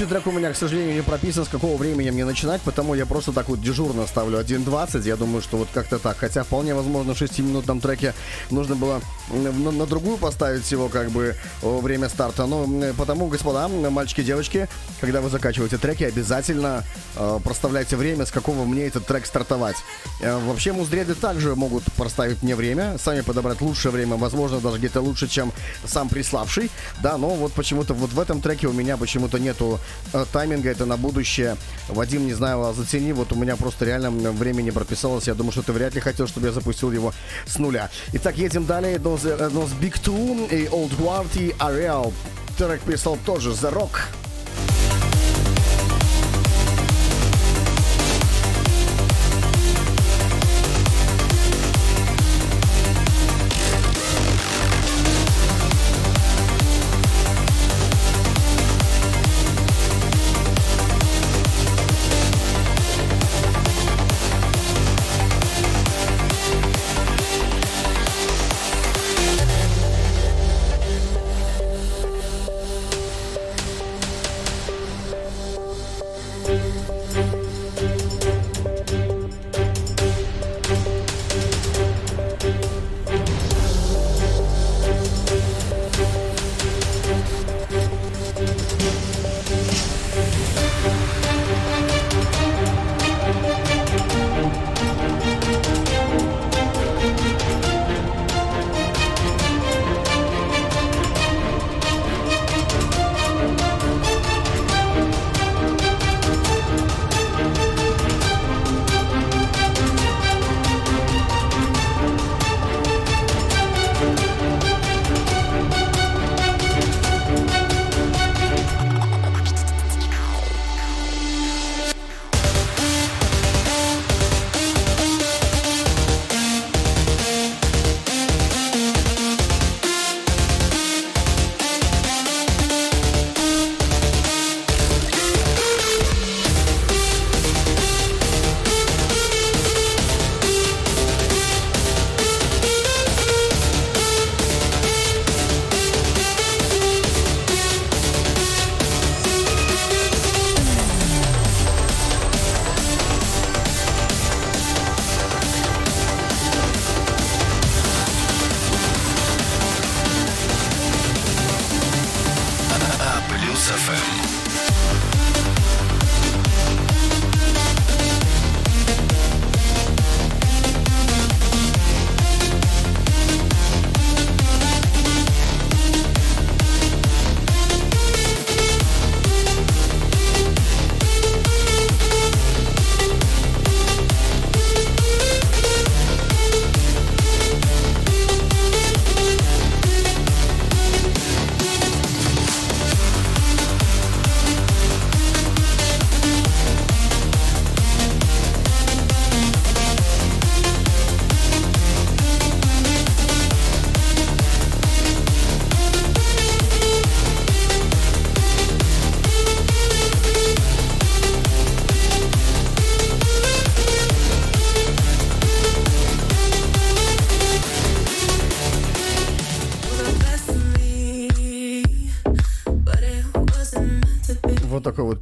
Следующий трек у меня, к сожалению, не прописан, с какого времени мне начинать, потому я просто так вот дежурно ставлю 1.20. Я думаю, что вот как-то так. Хотя вполне возможно в 6-минутном треке нужно было на, на другую поставить его как бы время старта. Но потому, господа, мальчики, девочки, когда вы закачиваете треки, обязательно э, проставляйте время, с какого мне этот трек стартовать. Э, вообще муздреды также могут проставить мне время, сами подобрать лучшее время, возможно, даже где-то лучше, чем сам приславший. Да, но вот почему-то вот в этом треке у меня почему-то нету э, тайминга, это на будущее. Вадим, не знаю, а зацени, вот у меня просто реально не прописалось. Я думаю, что ты вряд ли хотел, чтобы я запустил его с нуля. Итак, едем далее. Нос, э, Нос Big Two и Old и Ariel. Трек писал тоже The Rock.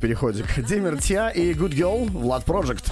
Переходик. Димер Тия и Good Girl, Влад Project.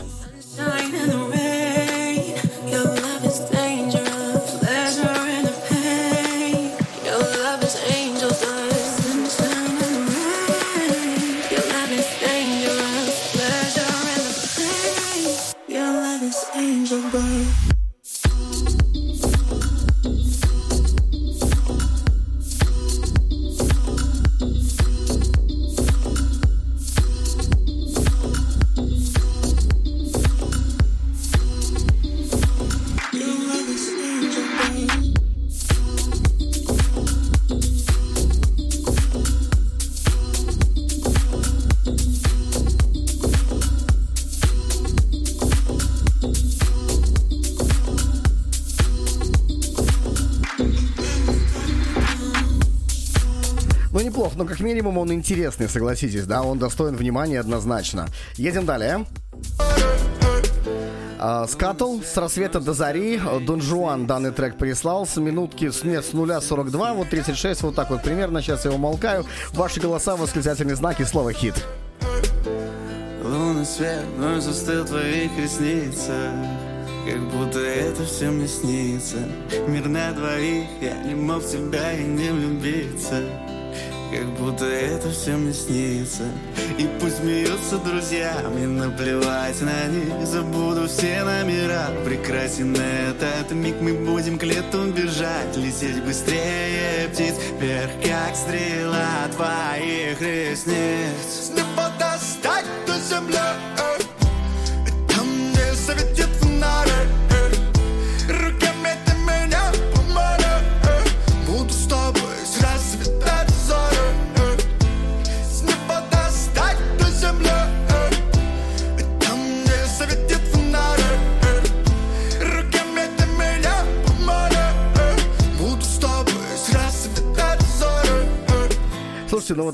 Как минимум он интересный, согласитесь, да, он достоин внимания однозначно. Едем далее. А, Скатл с рассвета до зари. Дон Жуан данный трек прислал. С минутки с, нет, с нуля 42, вот 36, вот так вот примерно. Сейчас я умолкаю. Ваши голоса, восклицательные знаки, слово хит. Лунный свет вновь застыл твоих ресницах Как будто это все мне снится Мир на двоих, я не мог тебя и не влюбиться Как будто это все мне снится. И пусть смеются друзья, мне наплевать на них. Забуду все номера, прекрасен этот миг. Мы будем к лету бежать, лететь быстрее птиц. Вверх, как стрела твоих ресниц. С неба достать до земли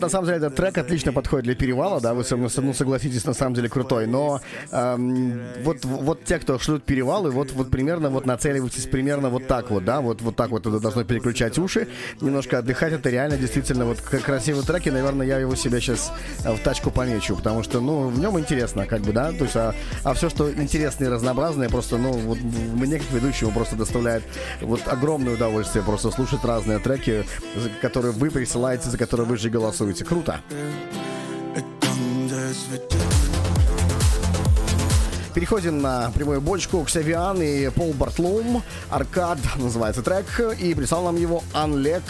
на самом деле этот трек отлично подходит для перевала, да, вы со мной ну, согласитесь, на самом деле крутой, но эм, вот, вот те, кто шлют перевалы, вот, вот примерно вот нацеливайтесь примерно вот так вот, да, вот, вот так вот это должно переключать уши, немножко отдыхать, это реально действительно вот красивый трек, и, наверное, я его себе сейчас в тачку помечу, потому что, ну, в нем интересно, как бы, да, то есть, а, а все, что интересное и разнообразное, просто, ну, вот мне, как ведущему, просто доставляет вот огромное удовольствие просто слушать разные треки, которые вы присылаете, за которые вы же голосуете. Круто. Где светит Переходим на прямую бочку. Ксавиан и Пол Бартлум. Аркад называется трек. И прислал нам его Анлек.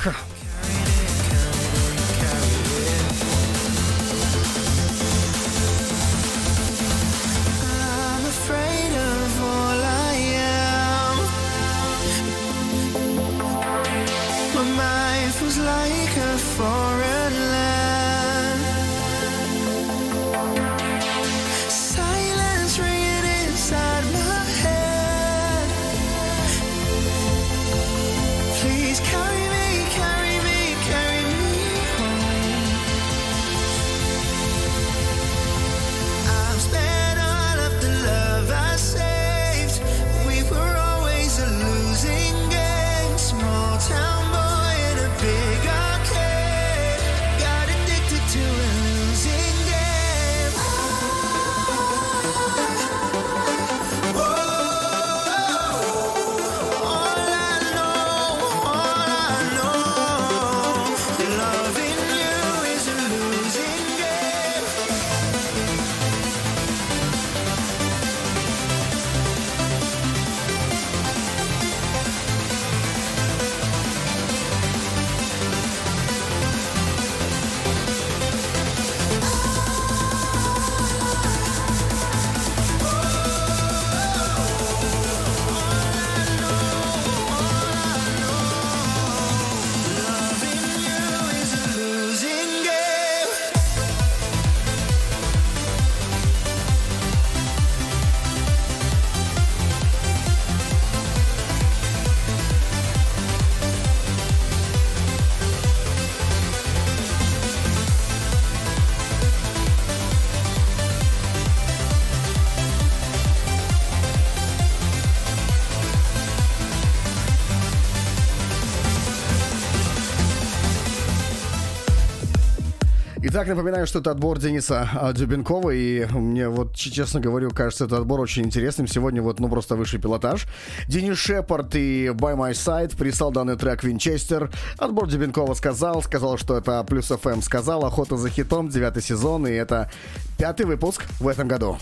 Итак, напоминаю, что это отбор Дениса а, Дюбенкова, и мне вот, честно говорю, кажется, этот отбор очень интересным. Сегодня вот, ну, просто высший пилотаж. Денис Шепард и By My Side прислал данный трек Винчестер. Отбор Дюбенкова сказал, сказал, что это Плюс ФМ сказал, Охота за хитом, девятый сезон, и это пятый выпуск в этом году.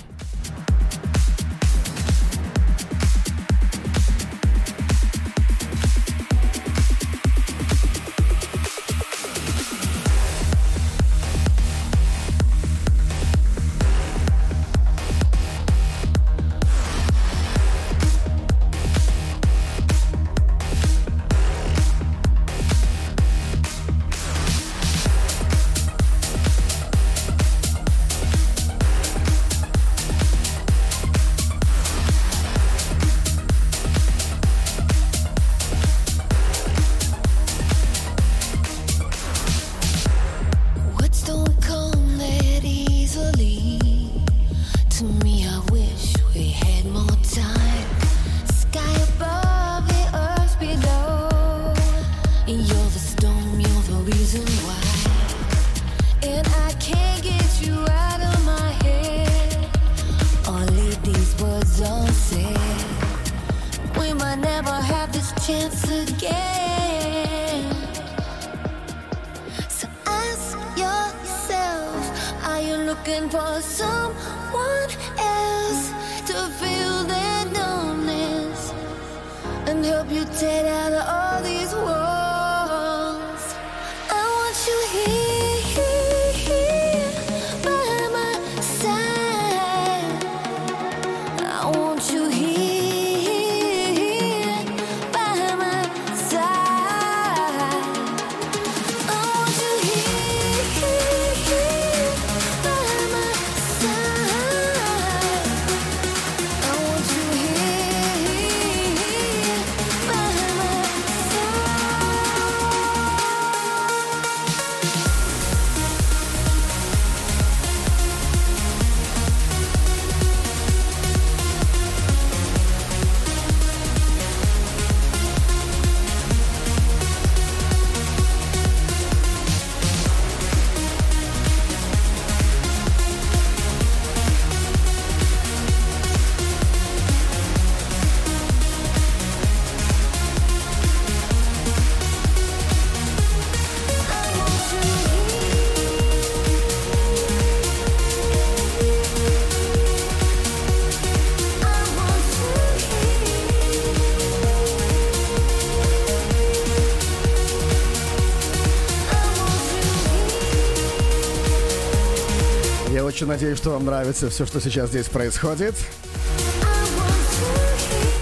Очень надеюсь, что вам нравится все, что сейчас здесь происходит.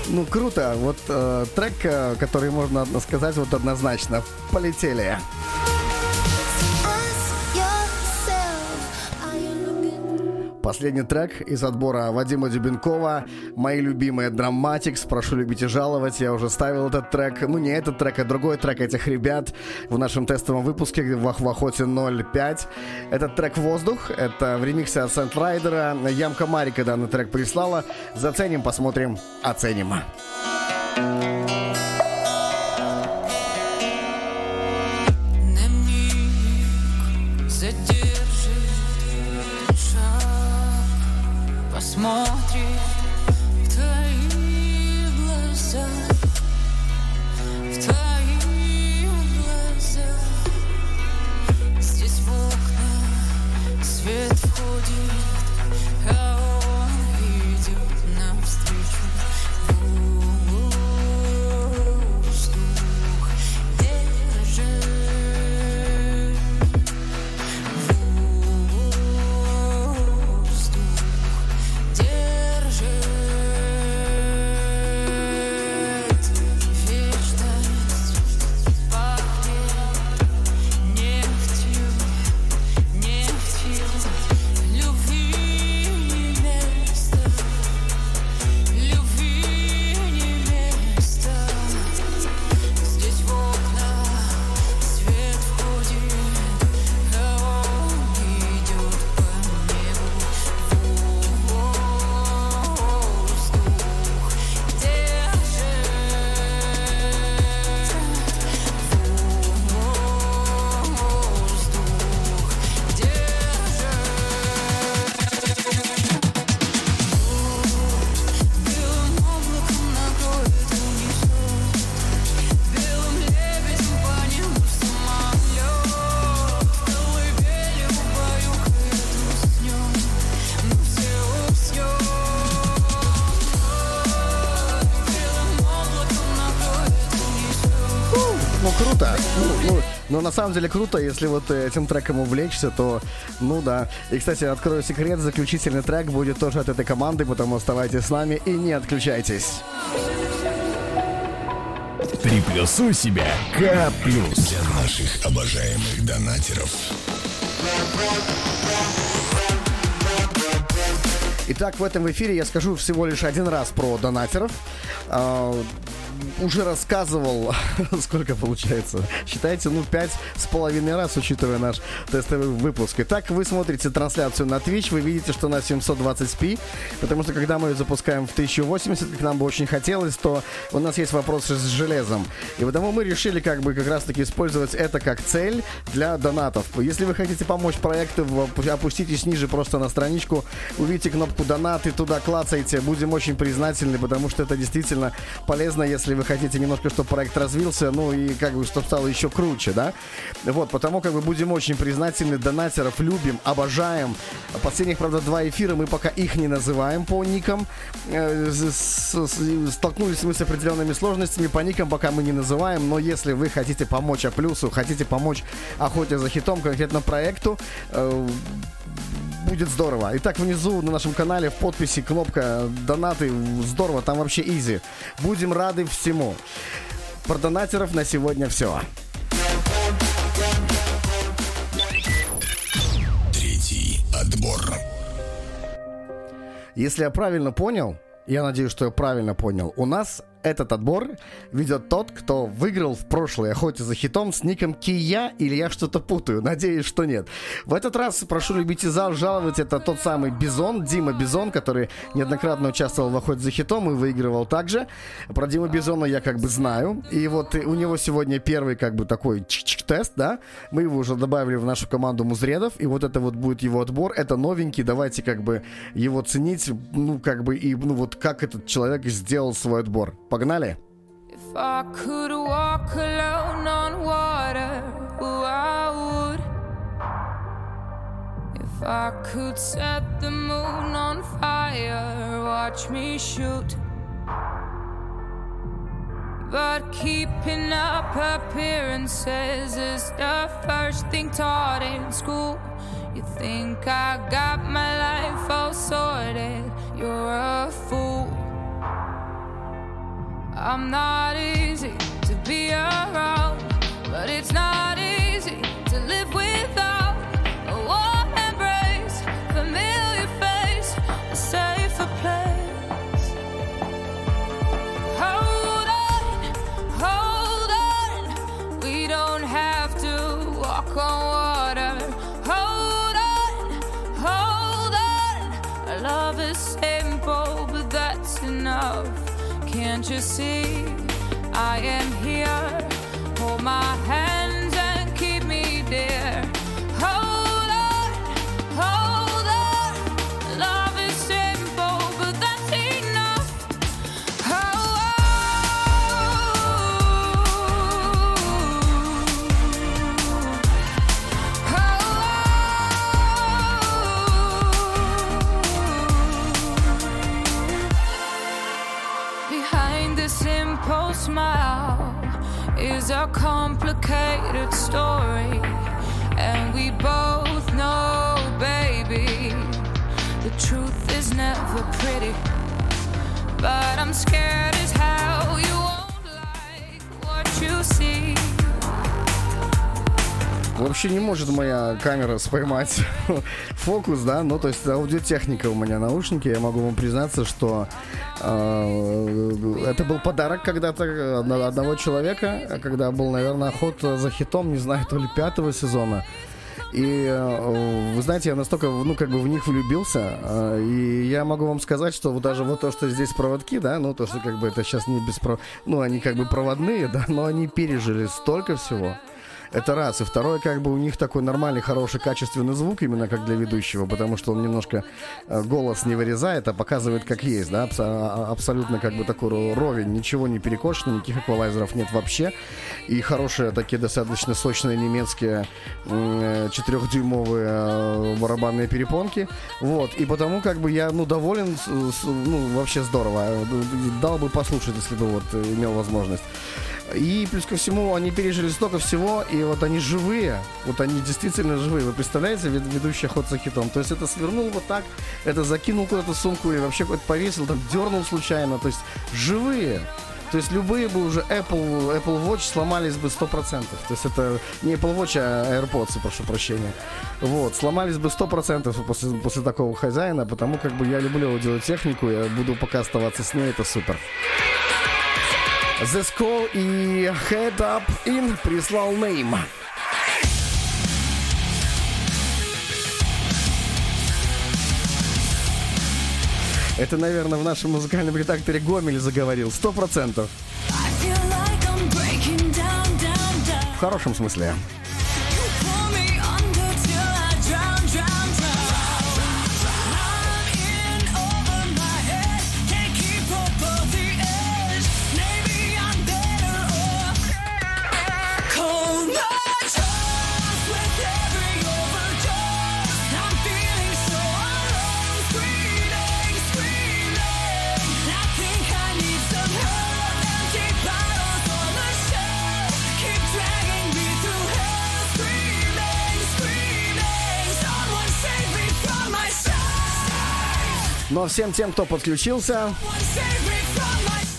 Ну, круто. Вот э, трек, э, который можно сказать вот однозначно. Полетели. Последний трек из отбора Вадима Дюбенкова. Мои любимые Драматикс. Прошу любить и жаловать. Я уже ставил этот трек. Ну, не этот трек, а другой трек этих ребят в нашем тестовом выпуске в, в Охоте 05. Этот трек «Воздух». Это в ремиксе от Сент Райдера. Ямка Марика данный трек прислала. Заценим, посмотрим, оценим. На посмотри на самом деле круто, если вот этим треком увлечься, то, ну да. И, кстати, открою секрет, заключительный трек будет тоже от этой команды, поэтому оставайтесь с нами и не отключайтесь. Приплюсуй себя К+. Для наших обожаемых донатеров. Итак, в этом эфире я скажу всего лишь один раз про донатеров. Уже рассказывал, [LAUGHS] сколько получается, считайте, ну, пять с половиной раз, учитывая наш тестовый выпуск. Итак, вы смотрите трансляцию на Twitch, вы видите, что на 720p, потому что когда мы ее запускаем в 1080, как нам бы очень хотелось, то у нас есть вопросы с железом. И потому мы решили как бы как раз-таки использовать это как цель для донатов. Если вы хотите помочь проекту, опуститесь ниже просто на страничку, увидите кнопку донаты, туда клацайте, будем очень признательны, потому что это действительно полезно, если вы хотите немножко, чтобы проект развился, ну и как бы, чтобы стало еще круче, да? Вот, потому как бы будем очень признательны, донатеров любим, обожаем. Последних, правда, два эфира, мы пока их не называем по никам. Э, Столкнулись мы с определенными сложностями, по никам пока мы не называем, но если вы хотите помочь А плюсу, хотите помочь охоте за хитом, конкретно проекту, э, будет здорово. Итак, внизу на нашем канале в подписи кнопка «Донаты». Здорово, там вообще easy. Будем рады всему. Про донатеров на сегодня все. Третий отбор. Если я правильно понял, я надеюсь, что я правильно понял, у нас этот отбор ведет тот, кто выиграл в прошлой охоте за хитом с ником Кия, или я что-то путаю, надеюсь, что нет. В этот раз прошу любить и зал жаловать, это тот самый Бизон, Дима Бизон, который неоднократно участвовал в охоте за хитом и выигрывал также. Про Диму Бизона я как бы знаю, и вот у него сегодня первый как бы такой чик-чик-тест, да, мы его уже добавили в нашу команду музредов, и вот это вот будет его отбор, это новенький, давайте как бы его ценить, ну как бы и ну вот как этот человек сделал свой отбор. Погнали! If I could walk alone on water, oh, I would. If I could set the moon on fire, watch me shoot. But keeping up appearances is the first thing taught in school. You think I got my life all sorted? You're a fool. I'm not easy to be around, but it's not easy to live without a warm embrace, familiar face, a safer place. Hold on, hold on, we don't have to walk on water. Hold on, hold on, our love is simple, but that's enough. Can't you see? I am here. Hold my hands a complicated story. And we both know, baby, the truth is never pretty. But I'm scared as hell you won't like what you see. Вообще не может моя камера споймать фокус, да, ну то есть аудиотехника у меня наушники, я могу вам признаться, что э, это был подарок когда-то одно- одного человека, когда был, наверное, охота за хитом, не знаю, то ли пятого сезона. И э, вы знаете, я настолько, ну, как бы в них влюбился, э, и я могу вам сказать, что вот даже вот то, что здесь проводки, да, ну, то, что как бы это сейчас не беспро... Ну, они как бы проводные, да, но они пережили столько всего. Это раз. И второе, как бы у них такой нормальный, хороший, качественный звук, именно как для ведущего, потому что он немножко э, голос не вырезает, а показывает как есть, да, а- а- абсолютно как бы такой ро- ровень, ничего не перекошено, никаких эквалайзеров нет вообще. И хорошие такие достаточно сочные немецкие э, четырехдюймовые э, барабанные перепонки. Вот. И потому как бы я, ну, доволен, ну, вообще здорово. Дал бы послушать, если бы вот имел возможность. И плюс ко всему, они пережили столько всего, и вот они живые, вот они действительно живые. Вы представляете, вед- ведущий охот за хитом? То есть это свернул вот так, это закинул куда-то сумку или вообще какой-то повесил, там дернул случайно. То есть живые. То есть любые бы уже Apple, Apple Watch сломались бы 100%. То есть это не Apple Watch, а AirPods, прошу прощения. Вот, сломались бы 100% после, после такого хозяина, потому как бы я люблю аудиотехнику, я буду пока оставаться с ней, это супер. The Skull и Head Up In прислал Name. Это, наверное, в нашем музыкальном редакторе Гомель заговорил. Сто процентов. В хорошем смысле. Но всем тем, кто подключился,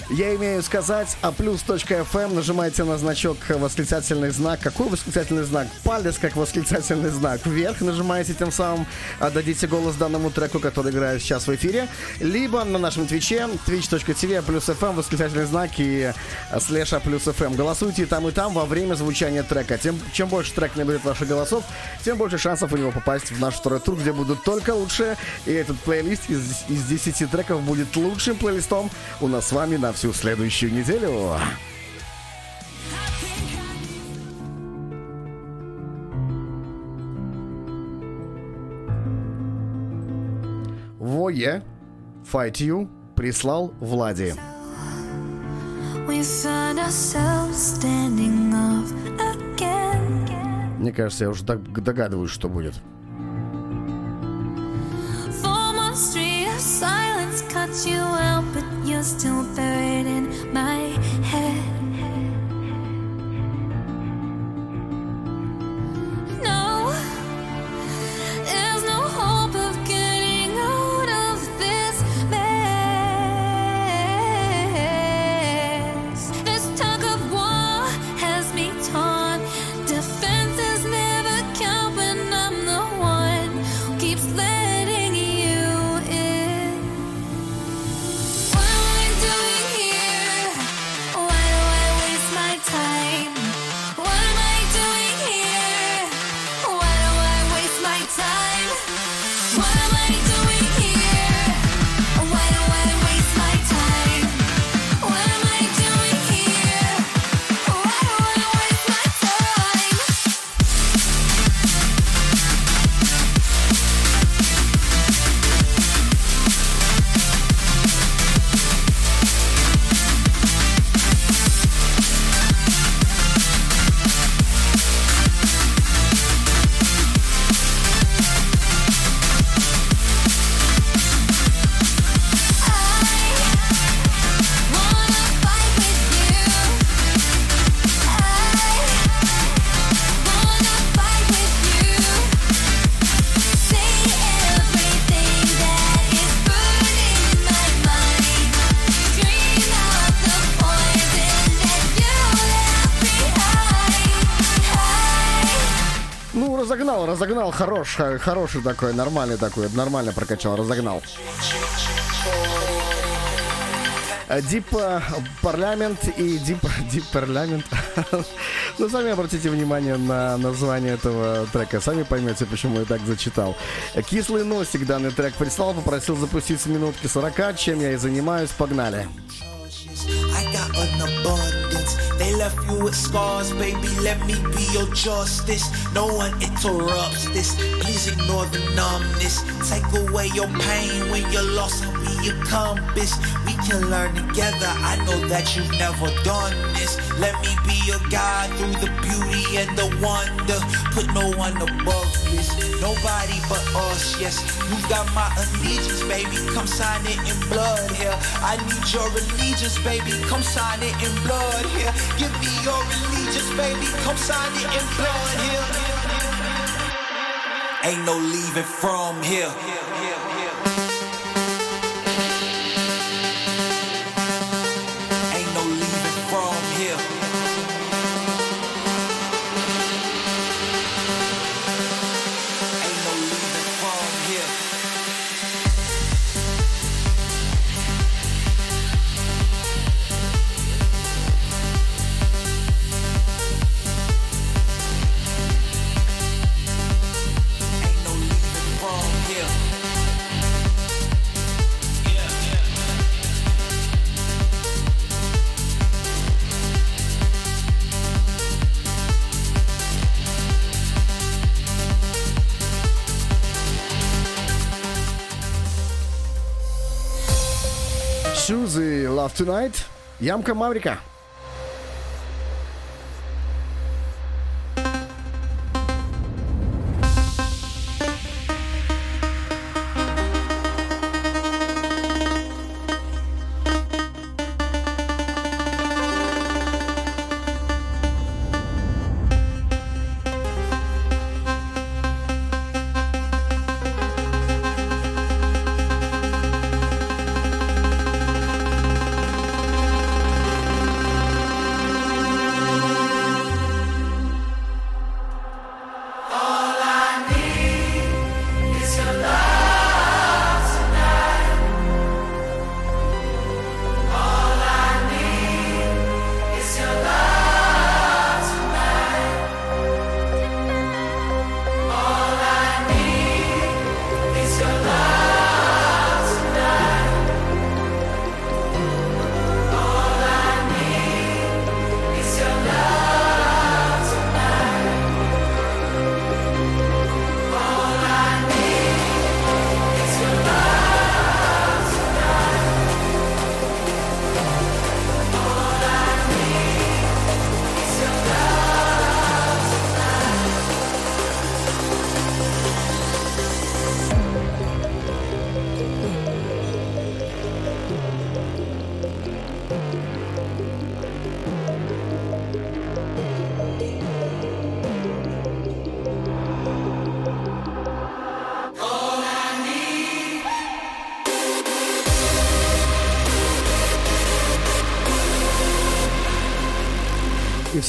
я имею сказать, а плюс.фм нажимайте на значок восклицательный знак. Какой восклицательный знак? Палец как восклицательный знак. Вверх нажимаете, тем самым отдадите голос данному треку, который играет сейчас в эфире. Либо на нашем твиче twitch.tv плюс fm восклицательный знак и слэша плюс fm. Голосуйте там, и там во время звучания трека. Тем, чем больше трек наберет ваших голосов, тем больше шансов у него попасть в наш второй тур, где будут только лучшие. И этот плейлист из, из 10 треков будет лучшим плейлистом у нас с вами на всю следующую неделю. Вое, Fight You прислал Влади. Мне кажется, я уже дог- догадываюсь, что будет. Form on street of silence cut you out, but you're still buried in my head. Хорош, хороший такой, нормальный такой, нормально прокачал, разогнал. Дип парламент и дип [LAUGHS] дип парламент. [LAUGHS] Ну, сами обратите внимание на название этого трека. Сами поймете, почему я так зачитал. Кислый носик данный трек прислал, попросил запустить с минутки 40, чем я и занимаюсь. Погнали. I got an abundance. They left you with scars, baby. Let me be your justice. No one interrupts this. Please ignore the numbness. Take away your pain when you're lost. I'll be your compass. We can learn together. I know that you've never done this. Let me be your guide through the beauty and the wonder. Put no one above this. Nobody but us, yes. You've got my allegiance, baby. Come sign it in blood here. I need your allegiance, baby. Come sign it in blood here. Give me your allegiance, baby. Come sign it in blood here. Ain't no leaving from here. Tonight. Ямка Маврика.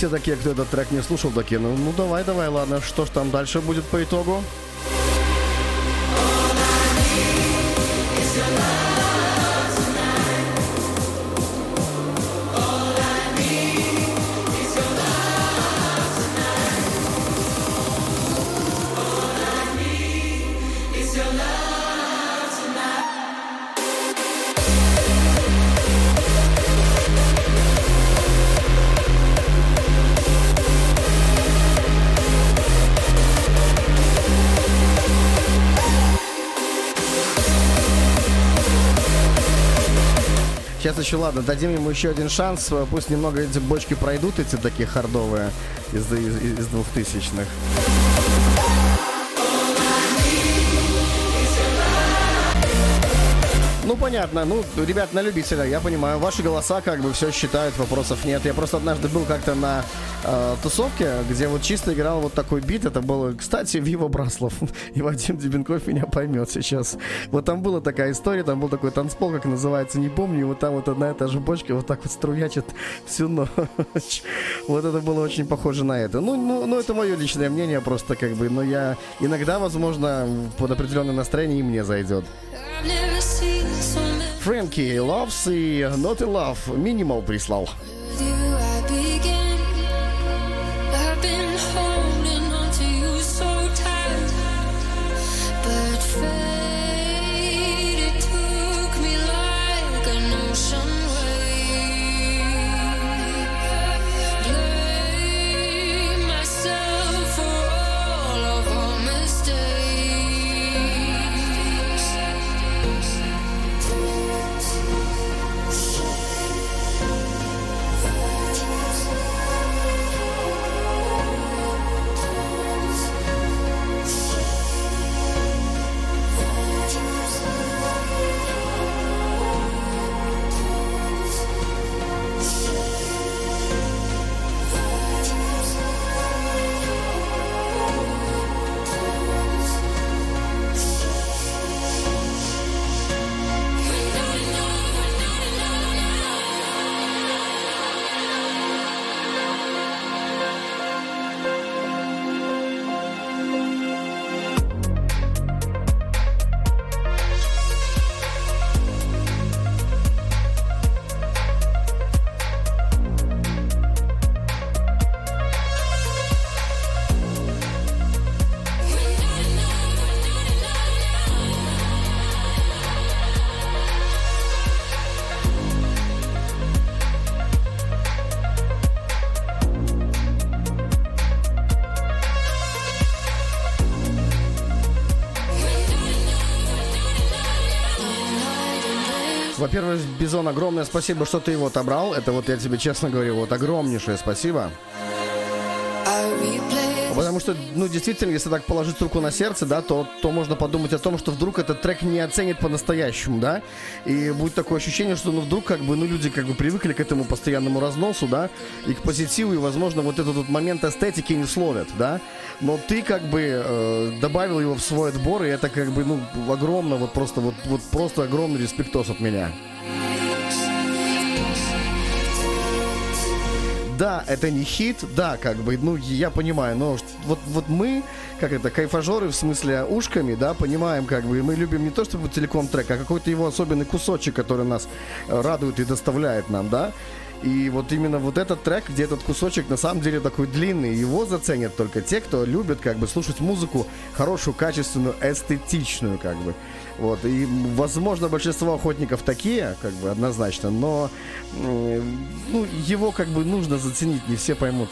Все такие, кто этот трек не слушал, такие, ну, ну давай, давай, ладно, что ж там дальше будет по итогу? Еще, ладно, дадим ему еще один шанс, пусть немного эти бочки пройдут, эти такие хардовые из, из, из двухтысячных. Ну, понятно. Ну, ребят, на любителя, я понимаю. Ваши голоса как бы все считают, вопросов нет. Я просто однажды был как-то на э, тусовке, где вот чисто играл вот такой бит. Это было, кстати, Вива Браслов. [LAUGHS] И Вадим Дебенков меня поймет сейчас. Вот там была такая история, там был такой танцпол, как называется, не помню. И вот там вот одна и та же бочка вот так вот струячит всю ночь. [LAUGHS] Вот это было очень похоже на это. Ну, ну, ну это мое личное мнение просто как бы. Но я иногда, возможно, под определенное настроение и мне зайдет. Фрэнки Ловс и Not Love Минимал прислал. Во-первых, Бизон, огромное спасибо, что ты его отобрал. Это вот я тебе честно говорю, вот огромнейшее спасибо. Потому что, ну, действительно, если так положить руку на сердце, да, то, то можно подумать о том, что вдруг этот трек не оценит по-настоящему, да, и будет такое ощущение, что, ну, вдруг, как бы, ну, люди, как бы, привыкли к этому постоянному разносу, да, и к позитиву, и, возможно, вот этот вот момент эстетики не словят, да, но ты, как бы, э, добавил его в свой отбор, и это, как бы, ну, огромно, вот просто, вот, вот просто огромный респектос от меня. Да, это не хит, да, как бы, ну, я понимаю, но вот, вот мы, как это, кайфажоры, в смысле ушками, да, понимаем, как бы, мы любим не то, чтобы целиком трек, а какой-то его особенный кусочек, который нас э, радует и доставляет нам, да. И вот именно вот этот трек, где этот кусочек на самом деле такой длинный, его заценят только те, кто любит как бы слушать музыку хорошую, качественную, эстетичную, как бы. Вот, и, возможно, большинство охотников такие, как бы, однозначно, но ну, его как бы нужно заценить, не все поймут.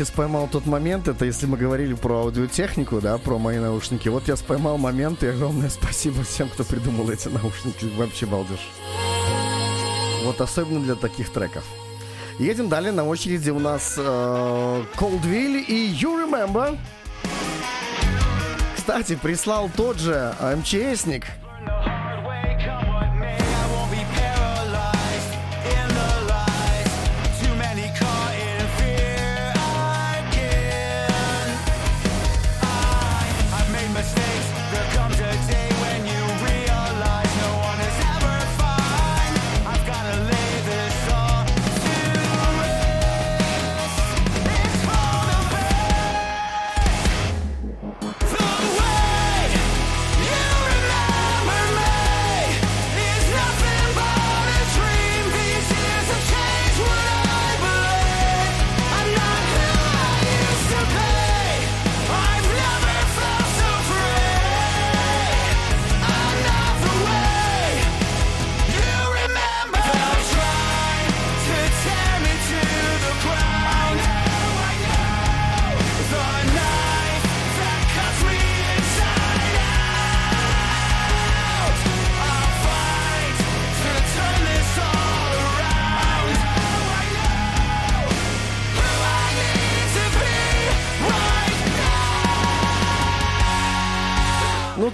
Как раз таки споймал тот момент, это если мы говорили про аудиотехнику, да, про мои наушники. Вот я споймал момент, и огромное [LAUGHS] спасибо всем, кто придумал эти наушники. Вообще балдеж. Вот особенно для таких треков. Едем далее. На очереди у нас э, Coldville и You Remember. Кстати, прислал тот же э, МЧСник.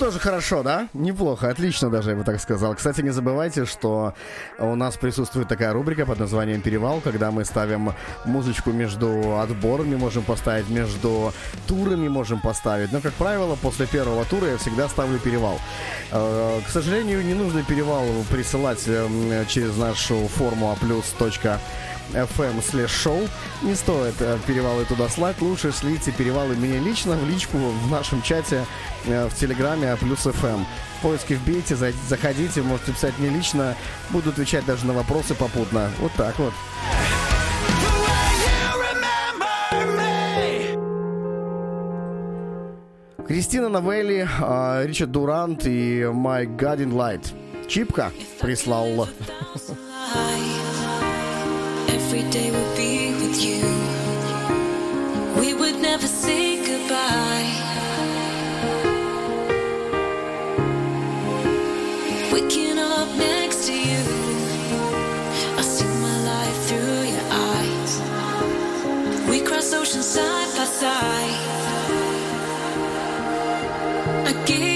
Тоже хорошо, да? Неплохо, отлично даже, я бы так сказал. Кстати, не забывайте, что у нас присутствует такая рубрика под названием «Перевал», когда мы ставим музычку между отборами, можем поставить, между турами можем поставить. Но, как правило, после первого тура я всегда ставлю «Перевал». Э, К сожалению, не нужно «Перевал» присылать э, через нашу форму аплюс.фм слэш шоу. Не стоит э, перевалы туда слать. Лучше шлите перевалы мне лично в личку в нашем чате э, в Телеграме А плюс ФМ. В поиске вбейте, за- заходите, можете писать мне лично. Буду отвечать даже на вопросы попутно. Вот так вот. Кристина Новелли, а, Ричард Дурант и My Guiding Light. Чипка прислал. [LAUGHS] Every day will be with you. We would never say goodbye. Waking up next to you, I see my life through your eyes. We cross oceans side by side. I gave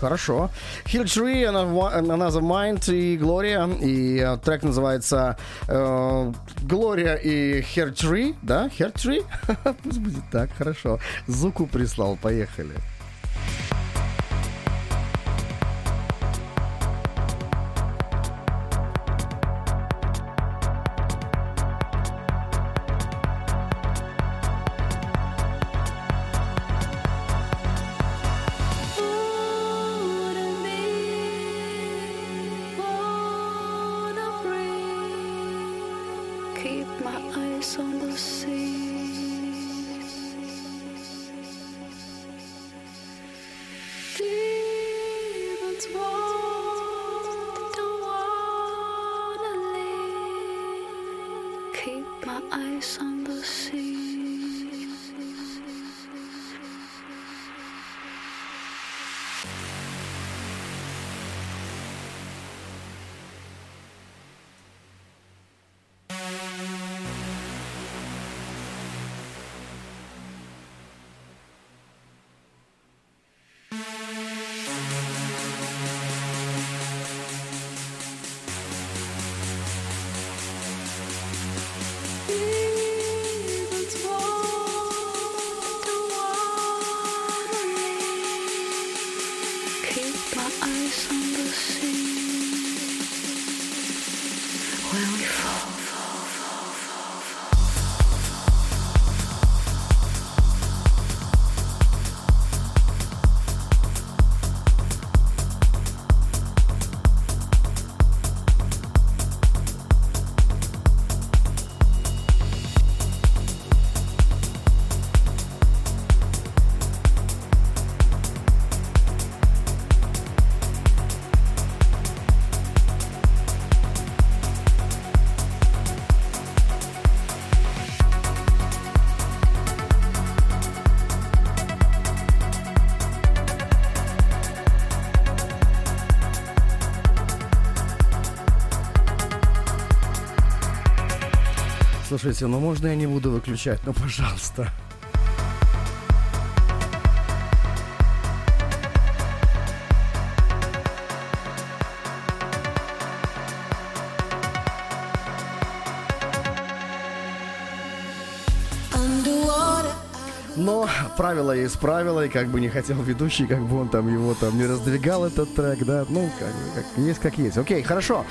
Хорошо. Hill Tree, Another Mind и Глория. И э, трек называется э, Глория и Hair Tree, да? Hair Tree? [LAUGHS] Пусть будет так, хорошо. Зуку прислал, поехали. Слушайте, ну можно я не буду выключать? Ну, пожалуйста. Правила есть правила, и как бы не хотел ведущий, как бы он там его там не раздвигал этот трек, да, ну, как, как есть как есть. Окей, хорошо.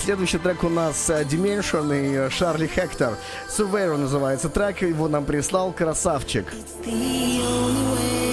Следующий трек у нас э, Dimension и Шарли Хектор. Surveyor называется трек, его нам прислал красавчик. The only way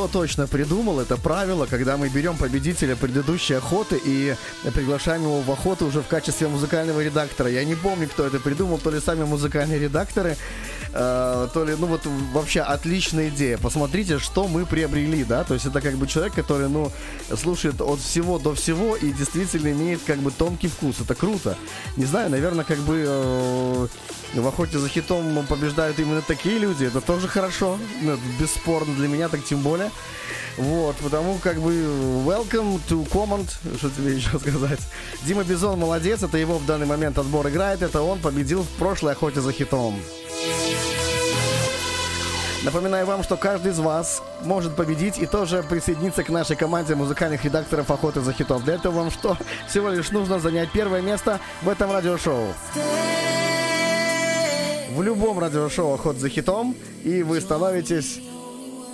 кто точно придумал это правило, когда мы берем победителя предыдущей охоты и приглашаем его в охоту уже в качестве музыкального редактора. Я не помню, кто это придумал, то ли сами музыкальные редакторы, э, то ли, ну вот вообще отличная идея. Посмотрите, что мы приобрели, да, то есть это как бы человек, который, ну, слушает от всего до всего и действительно имеет как бы тонкий вкус. Это круто. Не знаю, наверное, как бы э, в охоте за хитом побеждают именно такие люди. Это тоже хорошо. Ну, это бесспорно для меня, так тем более. Вот, потому как бы welcome to command, что тебе еще сказать. Дима Бизон молодец, это его в данный момент отбор играет, это он победил в прошлой охоте за хитом. Напоминаю вам, что каждый из вас может победить и тоже присоединиться к нашей команде музыкальных редакторов охоты за хитом. Для этого вам что? Всего лишь нужно занять первое место в этом радиошоу. В любом радиошоу «Охот за хитом» и вы становитесь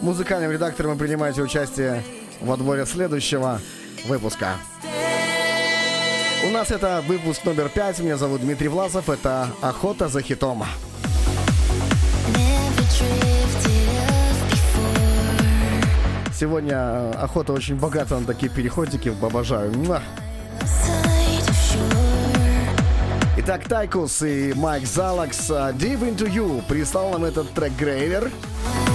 музыкальным редактором и принимаете участие в отборе следующего выпуска. У нас это выпуск номер пять. Меня зовут Дмитрий Власов. Это «Охота за хитом». Сегодня э, охота очень богата на такие переходики. Обожаю. Итак, Тайкус и Майк Залакс uh, Deep Into You прислал нам этот трек Грейвер. Someone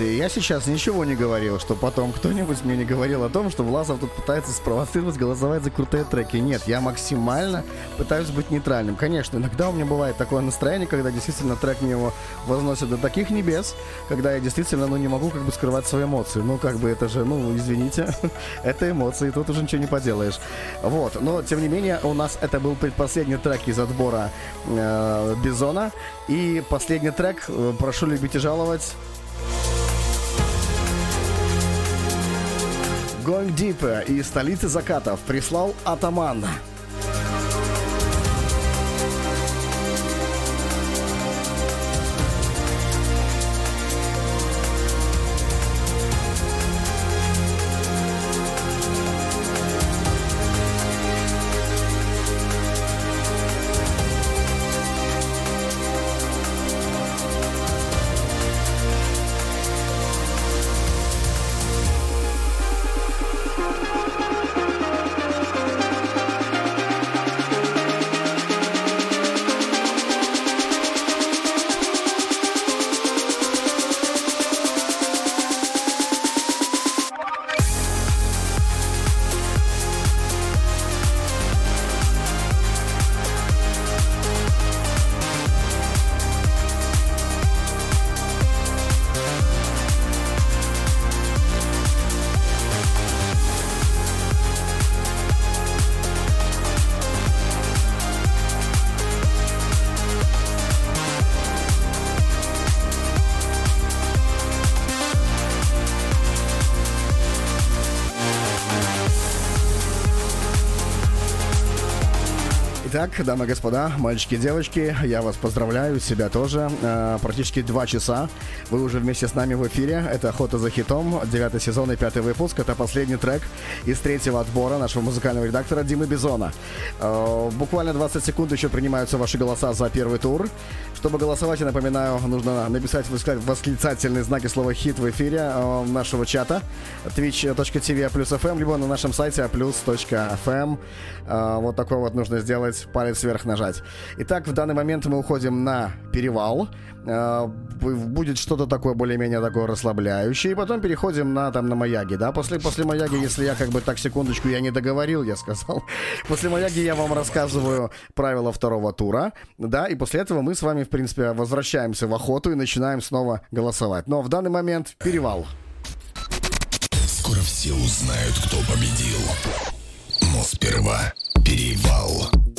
Заметьте, я сейчас ничего не говорил, что потом кто-нибудь мне не говорил о том, что Власов тут пытается спровоцировать, голосовать за крутые треки. Нет, я максимально пытаюсь быть нейтральным. Конечно, иногда у меня бывает такое настроение, когда действительно трек мне его возносит до таких небес, когда я действительно, ну, не могу как бы скрывать свои эмоции. Ну, как бы это же, ну, извините, [LAUGHS] это эмоции, тут уже ничего не поделаешь. Вот, но, тем не менее, у нас это был предпоследний трек из отбора э, Бизона. И последний трек, э, прошу любить и жаловать, Going Deeper из столицы закатов прислал Атаман. Дамы и господа, мальчики и девочки, я вас поздравляю, себя тоже. Э, Практически два часа вы уже вместе с нами в эфире. Это «Охота за хитом», девятый сезон и пятый выпуск. Это последний трек из третьего отбора нашего музыкального редактора Димы Бизона. Э, Буквально 20 секунд еще принимаются ваши голоса за первый тур. Чтобы голосовать, я напоминаю, нужно написать восклицательные знаки слова «хит» в эфире э, нашего чата twitch.tv плюс FM, либо на нашем сайте plus.fm. Э, Вот такой вот нужно сделать, палец вверх нажать. Итак, в данный момент мы уходим на перевал. Э, Будет что-то такое более-менее такое расслабляющее. И потом переходим на, там, на Маяги, да? После, после Маяги, если я как бы так, секундочку, я не договорил, я сказал. [LAUGHS] После Маяги я вам рассказываю правила второго тура, да? И после этого мы с вами, в принципе, возвращаемся в охоту и начинаем снова голосовать. Но в данный момент перевал. Скоро все узнают, кто победил. Но сперва перевал.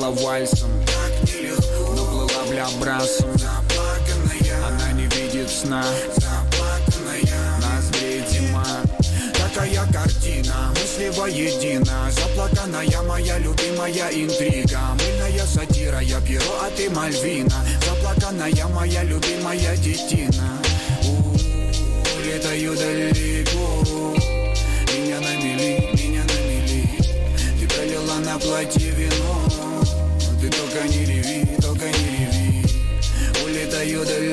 Убегала вальсом. Так нелегко Но плыла бля брасом. Она не видит сна. Греет зима. Такая картина, мысли воедино Заплаканная моя любимая интрига. Мыльная сатира, я Пьеро, а ты Мальвина. Заплаканная моя любимая детина. У, Летаю далеко. Меня на мели, меня на мели Ты пролила на платье вино только не реви, только не реви. Улетаю далеко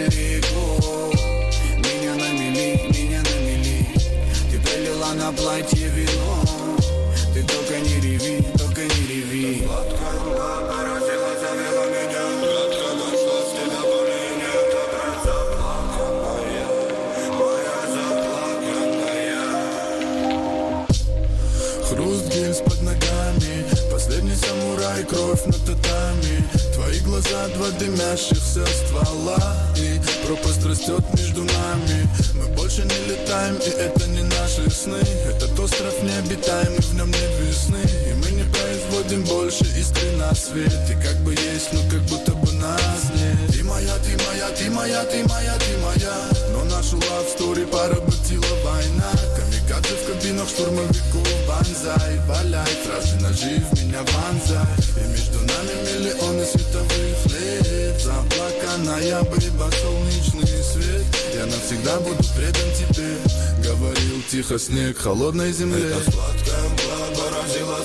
Глаза, два дымящихся ствола И пропасть растет между нами. Мы больше не летаем, и это не наши сны. Этот остров необитаемый, в нем нет весны. И мы не производим больше искры на свет И как бы есть, но как будто бы нас нет. Ты моя, ты моя, ты моя, ты моя, ты моя. Но нашу love story поработила война. Камикадзе в кабинах штурмовиков Банзай, валяй, фразы ножи в меня вонзай. И между нами миллионы световых лет. Заплаканная быба, солнечный свет. Я навсегда буду предан тебе. Говорил тихо снег холодной земле. Это сладкая мгла поразила,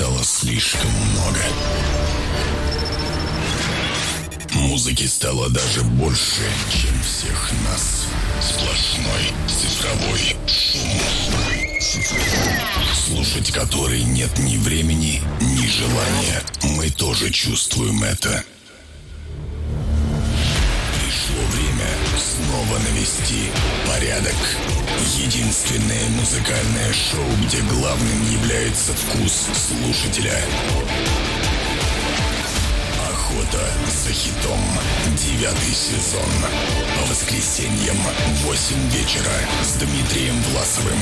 стало слишком много. Музыки стало даже больше, чем всех нас. Сплошной цифровой шум. Слушать который нет ни времени, ни желания. Мы тоже чувствуем это. Пришло время снова навести порядок. Единственное музыкальное шоу, где главным является вкус слушателя. Охота за хитом. Девятый сезон. По воскресеньям в 8 вечера с Дмитрием Власовым.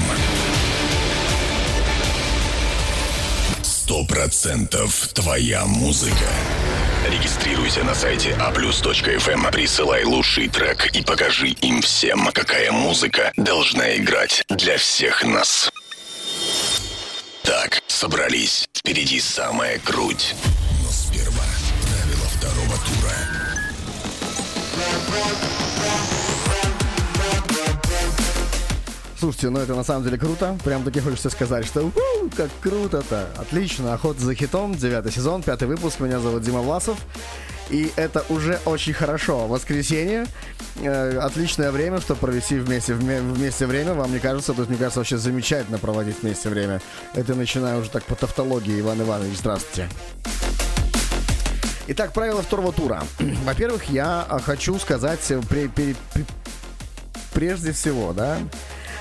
Сто процентов твоя музыка. Регистрируйся на сайте aplus.fm, присылай лучший трек и покажи им всем, какая музыка должна играть для всех нас. Так, собрались. Впереди самая круть. Но сперва правила второго тура. Слушайте, ну это на самом деле круто. Прям таки хочется сказать, что «У, как круто-то. Отлично. Охота за хитом. Девятый сезон, пятый выпуск. Меня зовут Дима Власов. И это уже очень хорошо. Воскресенье. э, отличное время, чтобы провести вместе, вме- вместе время. Вам не кажется? То есть, мне кажется, вообще замечательно проводить вместе время. Это начинаю уже так по тавтологии. Иван Иванович, здравствуйте. Итак, правила второго тура. [CLEARS THROAT] Во-первых, я а, хочу сказать э, пре- пере- пре- прежде всего, да, э,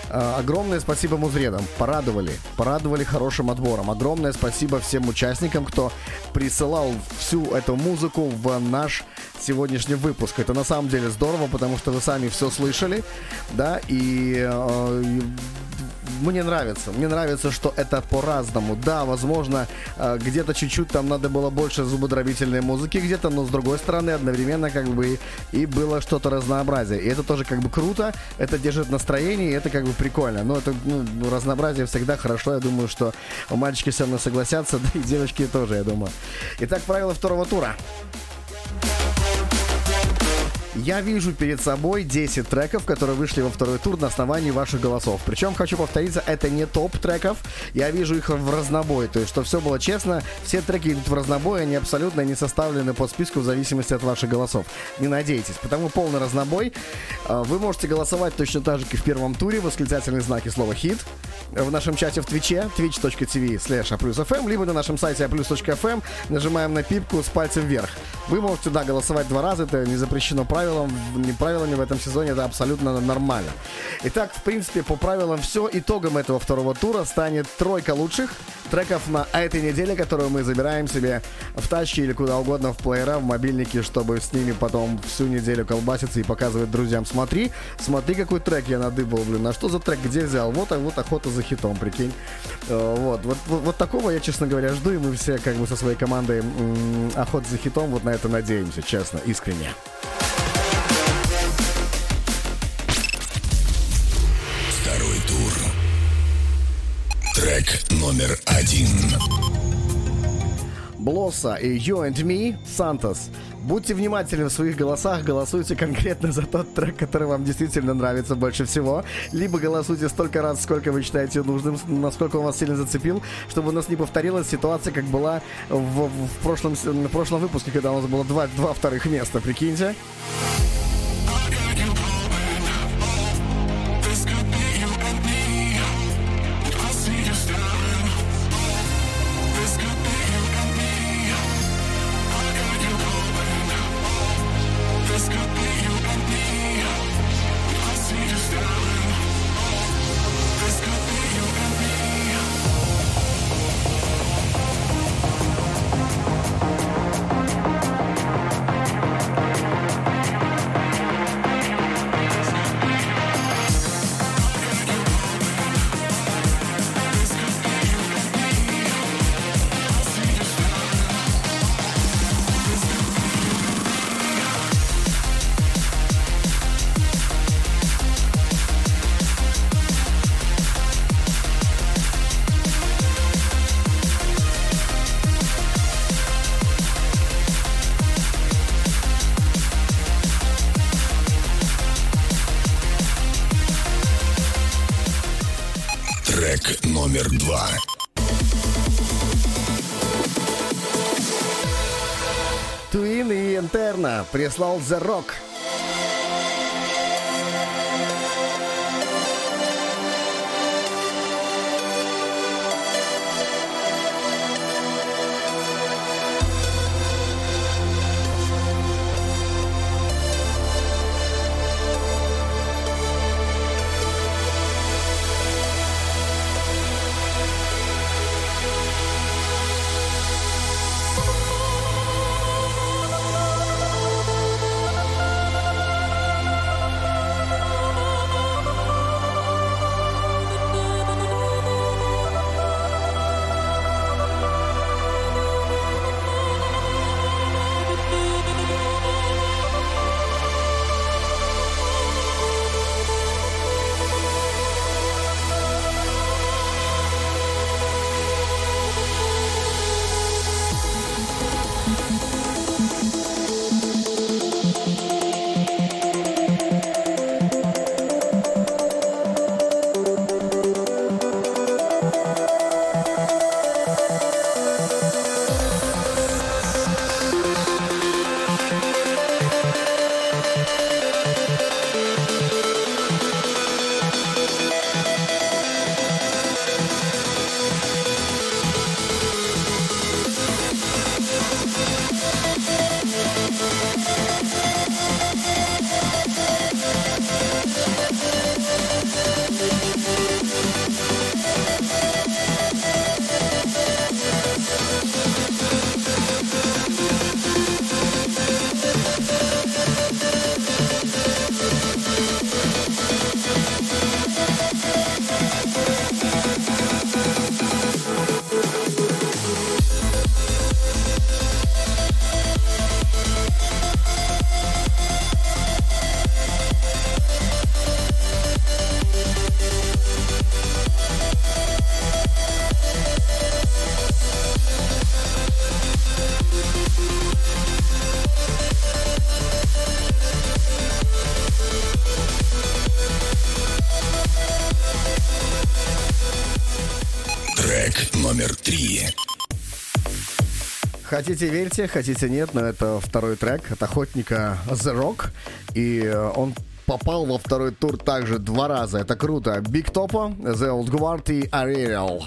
огромное спасибо музредам. Порадовали. Порадовали хорошим отбором. Огромное спасибо всем участникам, кто присылал всю эту музыку в наш сегодняшний выпуск. Это на самом деле здорово, потому что вы сами все слышали, да, и э, мне нравится. Мне нравится, что это по-разному. Да, возможно, э, где-то чуть-чуть там надо было больше зубодробительной музыки где-то, но с другой стороны одновременно как бы и, было что-то разнообразие. И это тоже как бы круто, это держит настроение, и это как бы прикольно. Но это ну, разнообразие всегда хорошо. Я думаю, что мальчики со мной согласятся, [LAUGHS] да и девочки тоже, я думаю. Итак, правила второго тура. Я вижу перед собой 10 треков, которые вышли во второй тур на основании ваших голосов. Причем, хочу повториться, это не топ треков. Я вижу их в разнобой. То есть, что все было честно, все треки идут в разнобой, они абсолютно не составлены по списку в зависимости от ваших голосов. Не надейтесь. Потому полный разнобой. А, Вы можете голосовать точно так же, как и в первом туре. Восклицательные знаки слова «хит» в нашем чате в Твиче, twitch.tv slash aplus.fm, либо на нашем сайте aplus.fm, нажимаем на пипку с пальцем вверх. Вы можете, да, голосовать два раза, это не запрещено правилам, не правилами в этом сезоне, это абсолютно нормально. Итак, в принципе, по правилам все. Итогом этого второго тура станет тройка лучших треков на этой неделе, которую мы забираем себе в тачке или куда угодно в плеера, в мобильнике, чтобы с ними потом всю неделю колбаситься и показывать друзьям. Смотри, смотри, какой трек я надыбал, блин. А что за трек, где взял? Вот, а вот охота за хитом, прикинь. Э, Вот, вот, вот, вот такого я, честно говоря, жду, и мы все как бы со своей командой охота за хитом вот на это надеемся, честно, искренне. Трек номер один. Блосса и You and Me, Сантос. Будьте внимательны в своих голосах, голосуйте конкретно за тот трек, который вам действительно нравится больше всего. Либо голосуйте столько раз, сколько вы считаете нужным, насколько он вас сильно зацепил, чтобы у нас не повторилась ситуация, как была в, в прошлом, в прошлом выпуске, когда у нас было два, два вторых места, прикиньте. Прислал The Rock. Хотите верьте, хотите нет, но это второй трек от охотника The Rock. И э, он попал во второй тур также два раза. Это круто. Big Topo, The Old Guard и Ariel.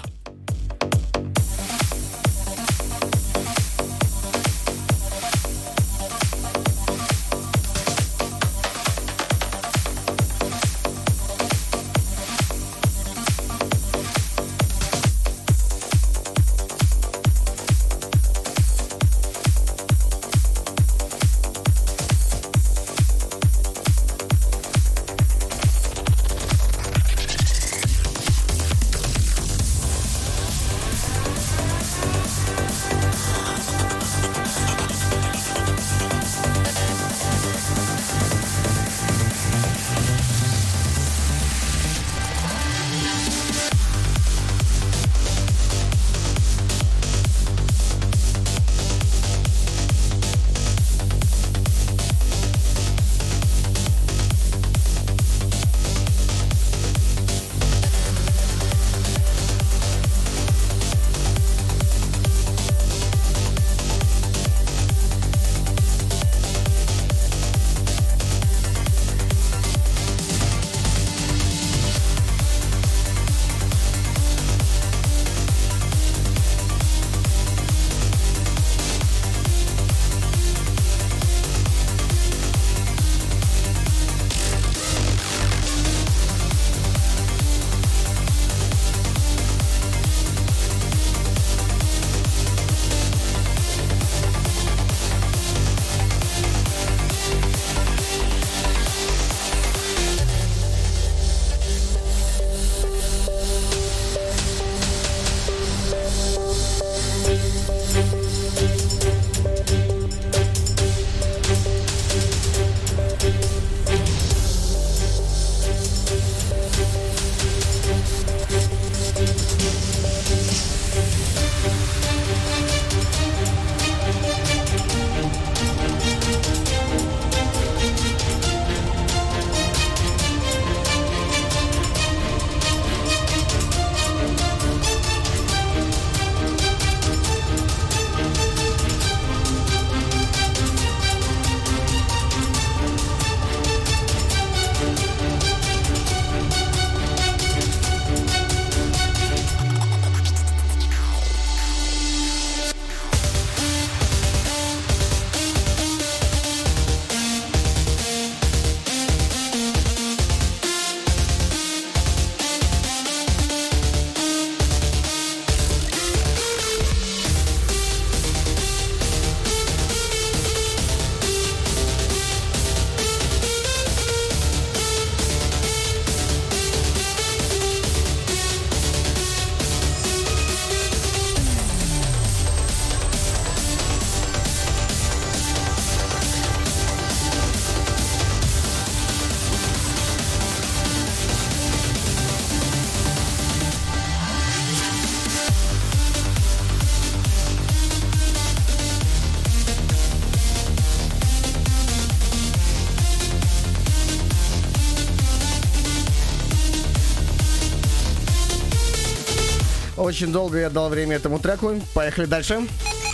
Очень долго я дал время этому треку. Поехали дальше.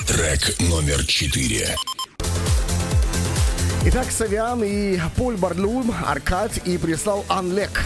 Трек номер четыре. Итак, Савиан и Поль Барлум, Аркад и прислал Анлек.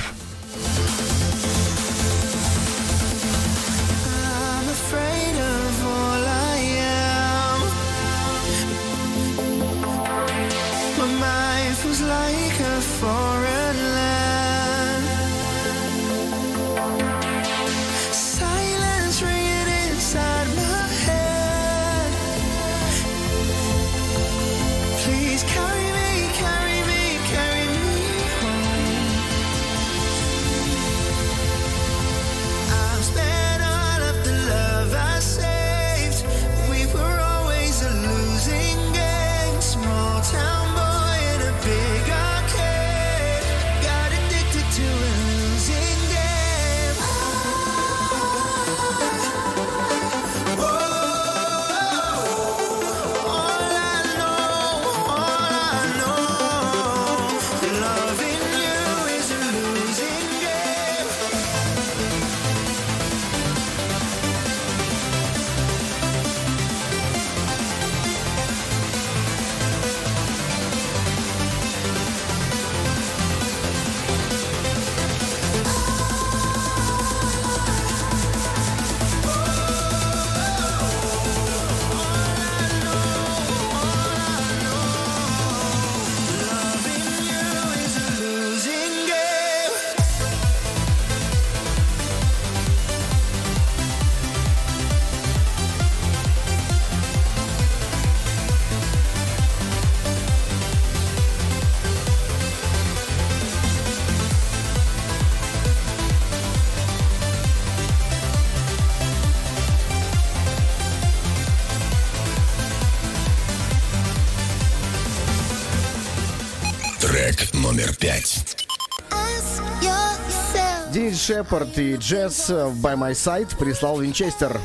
Шепард и Джесс By My Side прислал Винчестер.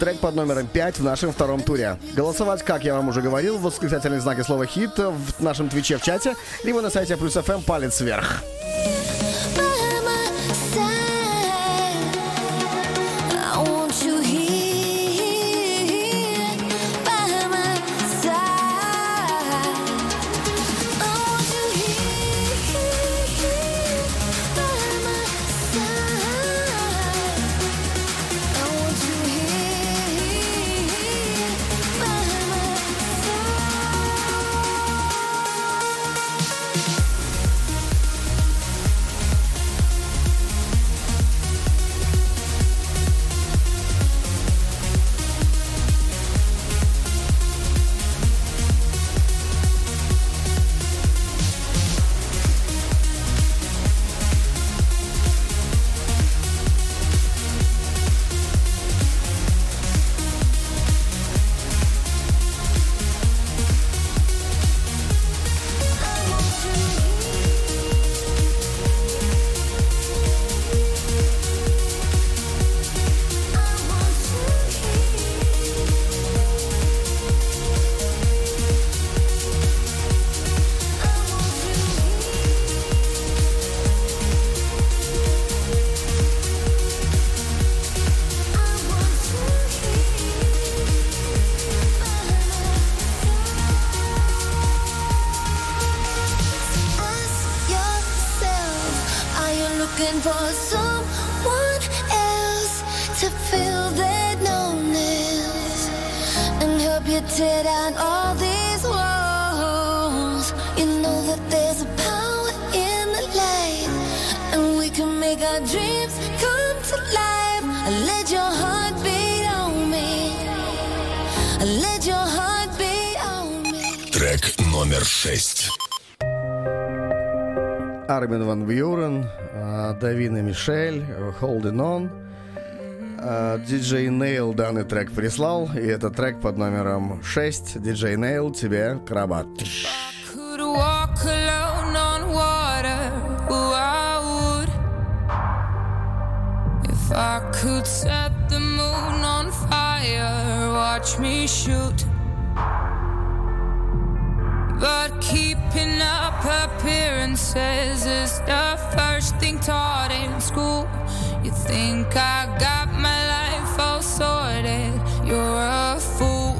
Трек под номером 5 в нашем втором туре. Голосовать, как я вам уже говорил, восклицательные знаки слова «хит» в нашем твиче в чате, либо на сайте Плюс ФМ палец вверх. Армин Ван Бьюрен, а, Давина Мишель, Holding On. А, Диджей Нейл данный трек прислал, и это трек под номером 6. Диджей Нейл, тебе крабат. watch me shoot. But keeping up appearances is the first thing taught in school. You think I got my life all sorted? You're a fool.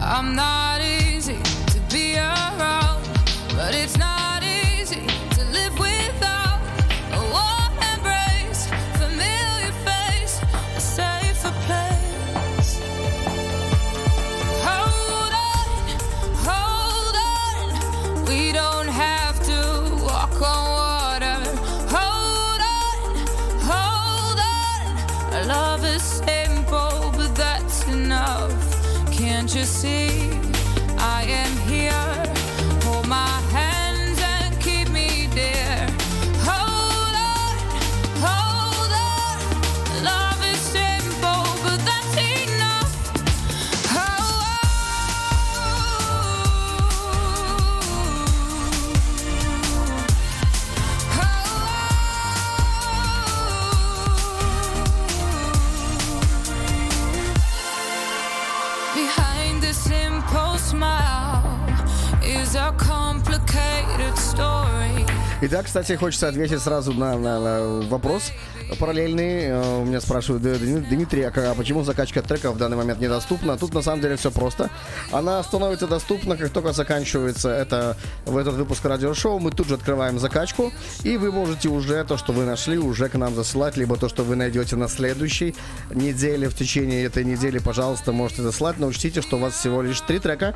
I'm not easy to be around, but it's not story. Итак, кстати, хочется ответить сразу на, на- на вопрос параллельный. Э, У меня спрашивают, «Д- Д- Дмитрий, а а почему закачка трека в данный момент недоступна? Тут на самом деле все просто. Она становится доступна, как только заканчивается это, в этот выпуск радиошоу. Мы тут же открываем закачку, и вы можете уже то, что вы нашли, уже к нам засылать, либо то, что вы найдете на следующей неделе, в течение этой недели, пожалуйста, можете засылать. Но учтите, что у вас всего лишь три трека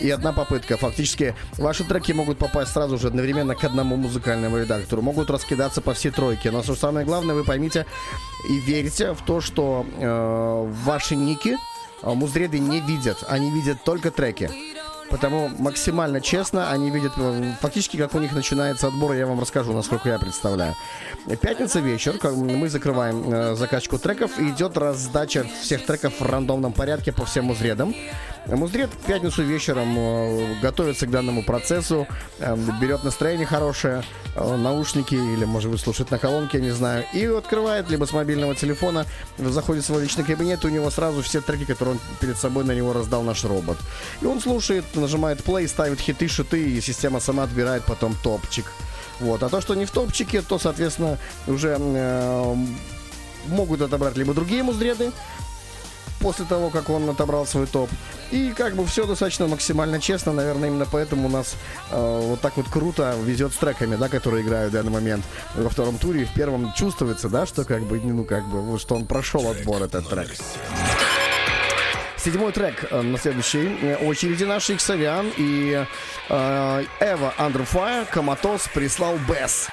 и одна попытка. Фактически, ваши треки могут попасть сразу же одновременно к одному музыкальному редактору, могут раскидаться по всей тройке. Но самое главное, вы поймите и верите в то, что э, ваши ники э, музреды не видят, они видят только треки. Потому максимально честно они видят э, фактически, как у них начинается отбор, я вам расскажу, насколько я представляю. Пятница вечер, мы закрываем э, закачку треков, и идет раздача всех треков в рандомном порядке по всем узредам. Муздред в пятницу вечером э, готовится к данному процессу, э, берет настроение хорошее, э, наушники или, может быть, слушает на колонке, я не знаю, и открывает либо с мобильного телефона, заходит в свой личный кабинет, и у него сразу все треки, которые он перед собой на него раздал наш робот. И он слушает, нажимает play, ставит хиты, шиты, и система сама отбирает потом топчик. Вот. А то, что не в топчике, то, соответственно, уже э, могут отобрать либо другие муздреды, после того, как он отобрал свой топ. И как бы все достаточно максимально честно, наверное, именно поэтому у нас э, вот так вот круто везет с треками, да, которые играют в данный момент во втором туре. В первом чувствуется, да, что как бы, ну, как бы, что он прошел отбор, этот трек. Седьмой трек э, на следующей э, очереди нашей Xavian и э, Эва Fire Коматос прислал Бэс.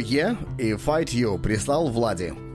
Вое и Fight You прислал Влади.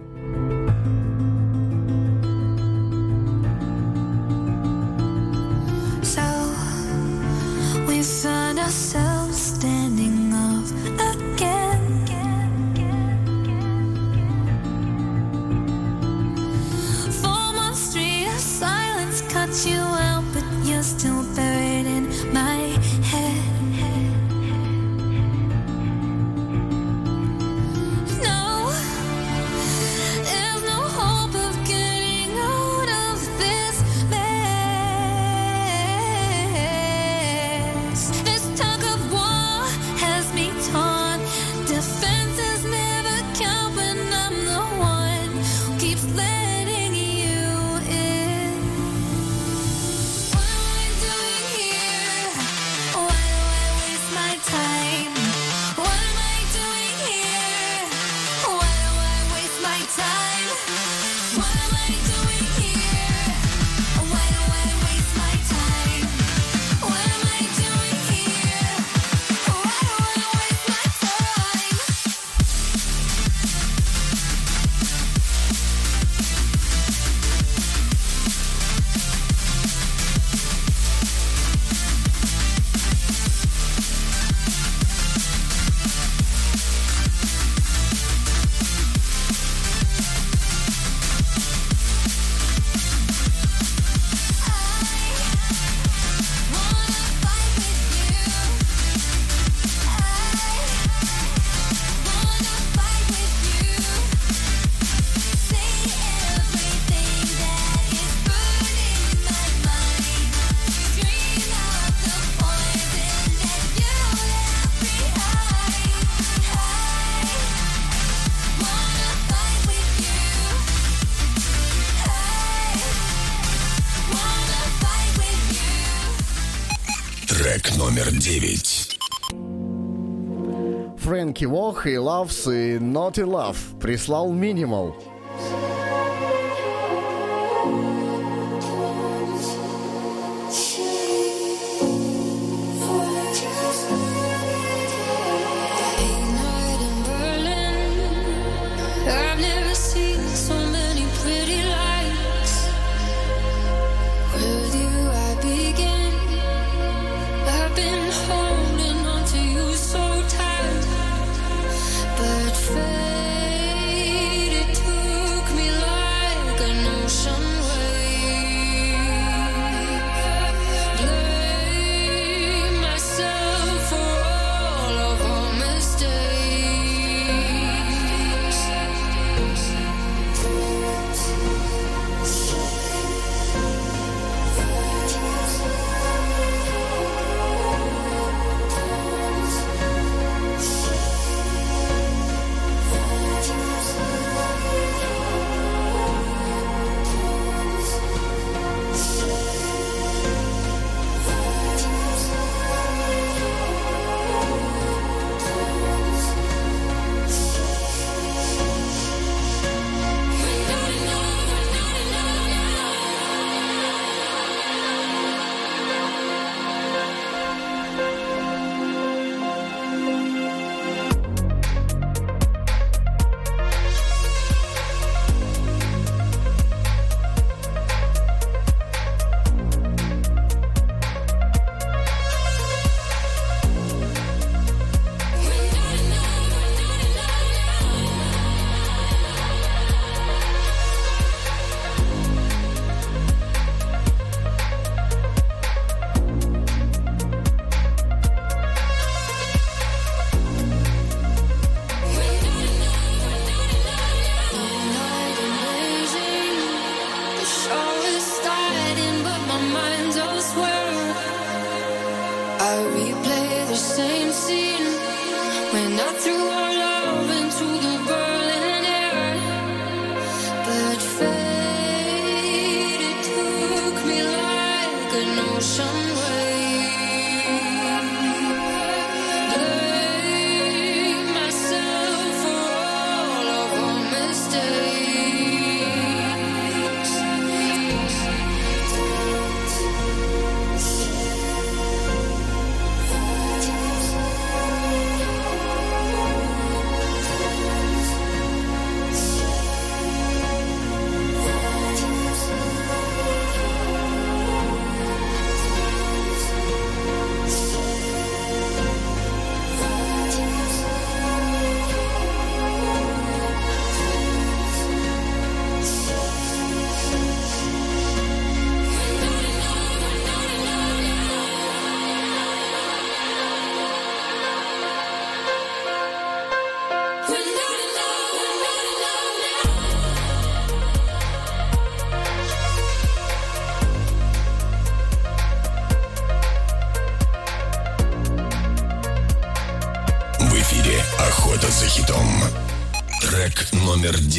Фрэнки Вох и Лавс и Naughty Love прислал Минимал.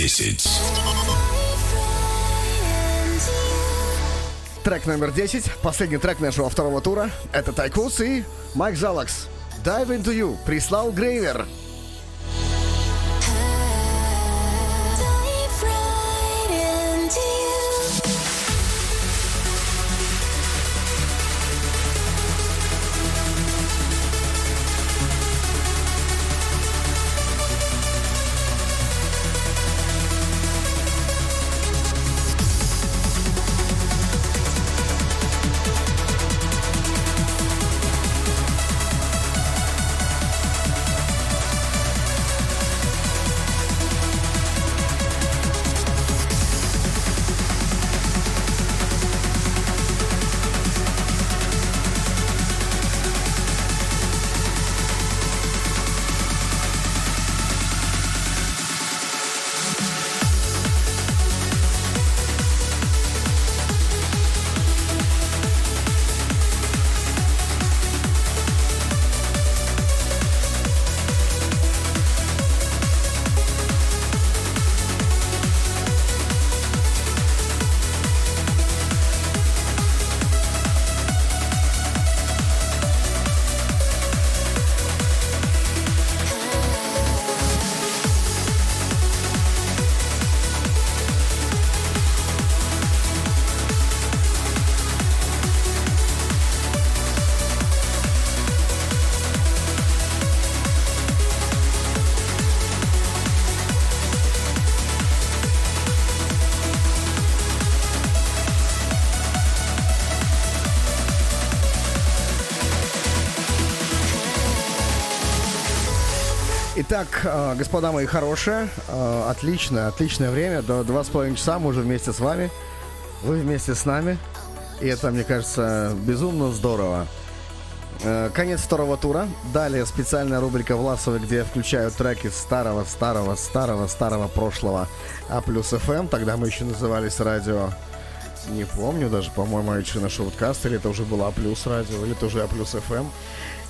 10. Трек номер 10, последний трек нашего второго тура. Это Тайкус и Майк Залакс. Dive into you прислал Грейвер. Итак, э, господа мои хорошие, э, отличное, отличное время. До два с половиной часа мы уже вместе с вами. Вы вместе с нами. И это, мне кажется, безумно здорово. Э, Конец второго тура. Далее специальная рубрика Власовой, где я включаю треки старого, старого, старого, старого прошлого А плюс ФМ. Тогда мы еще назывались радио. Не помню даже, по-моему, еще на шоуткаст, или это уже было А плюс радио, или это уже А плюс ФМ.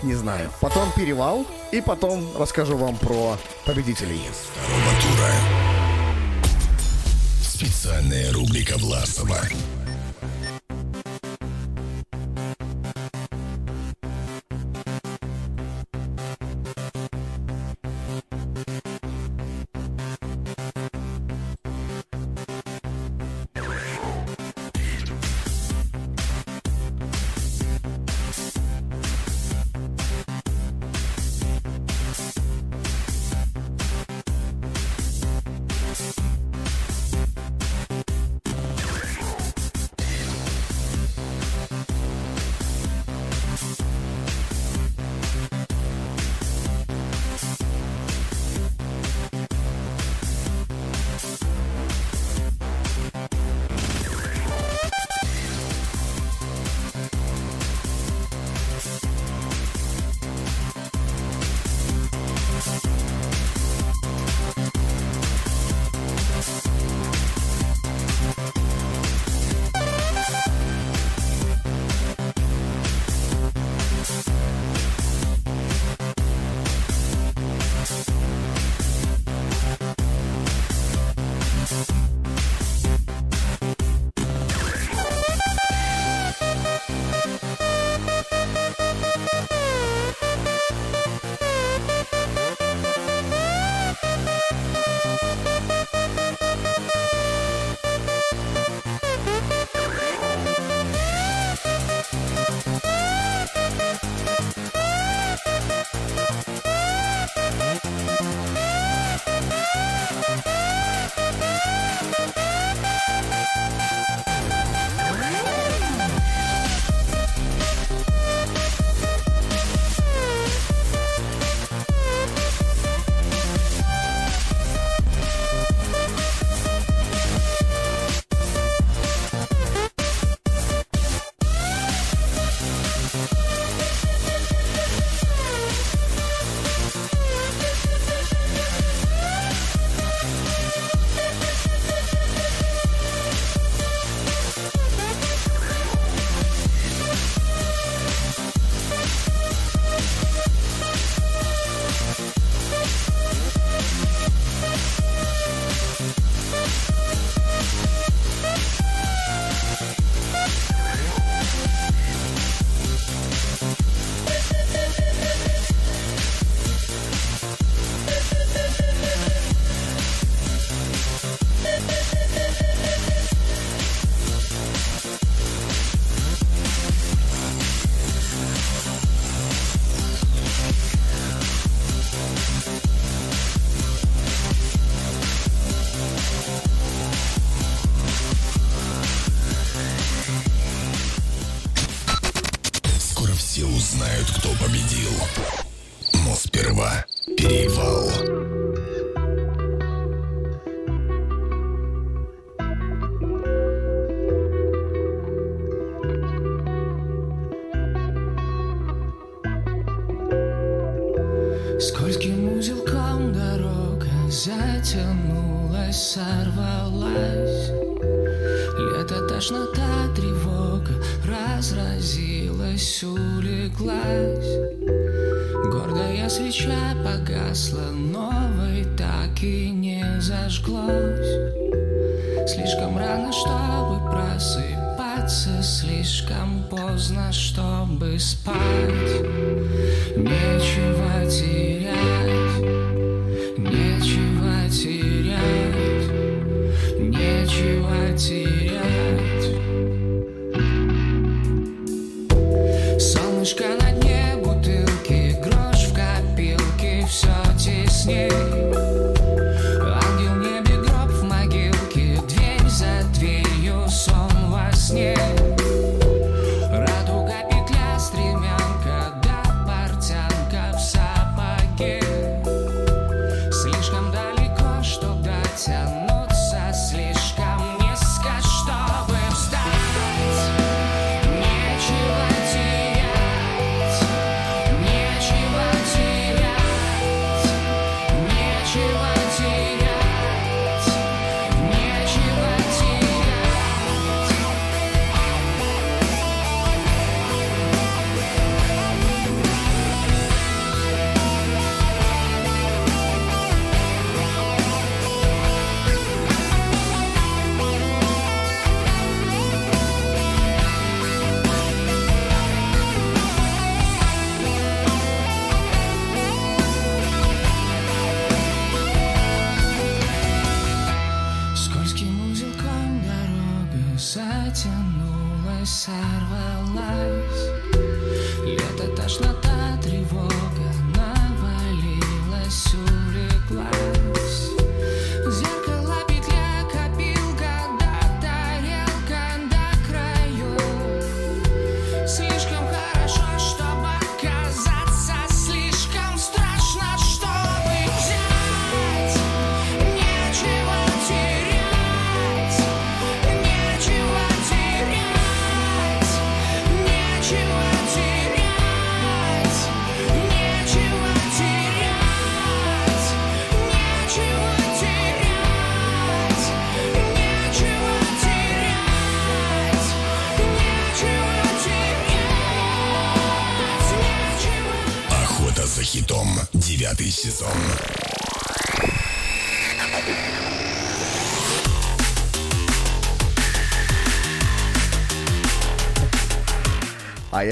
Не знаю. Потом перевал, и потом расскажу вам про победителей. Второго тура. Специальная рубрика Власова. Поздно, чтобы спать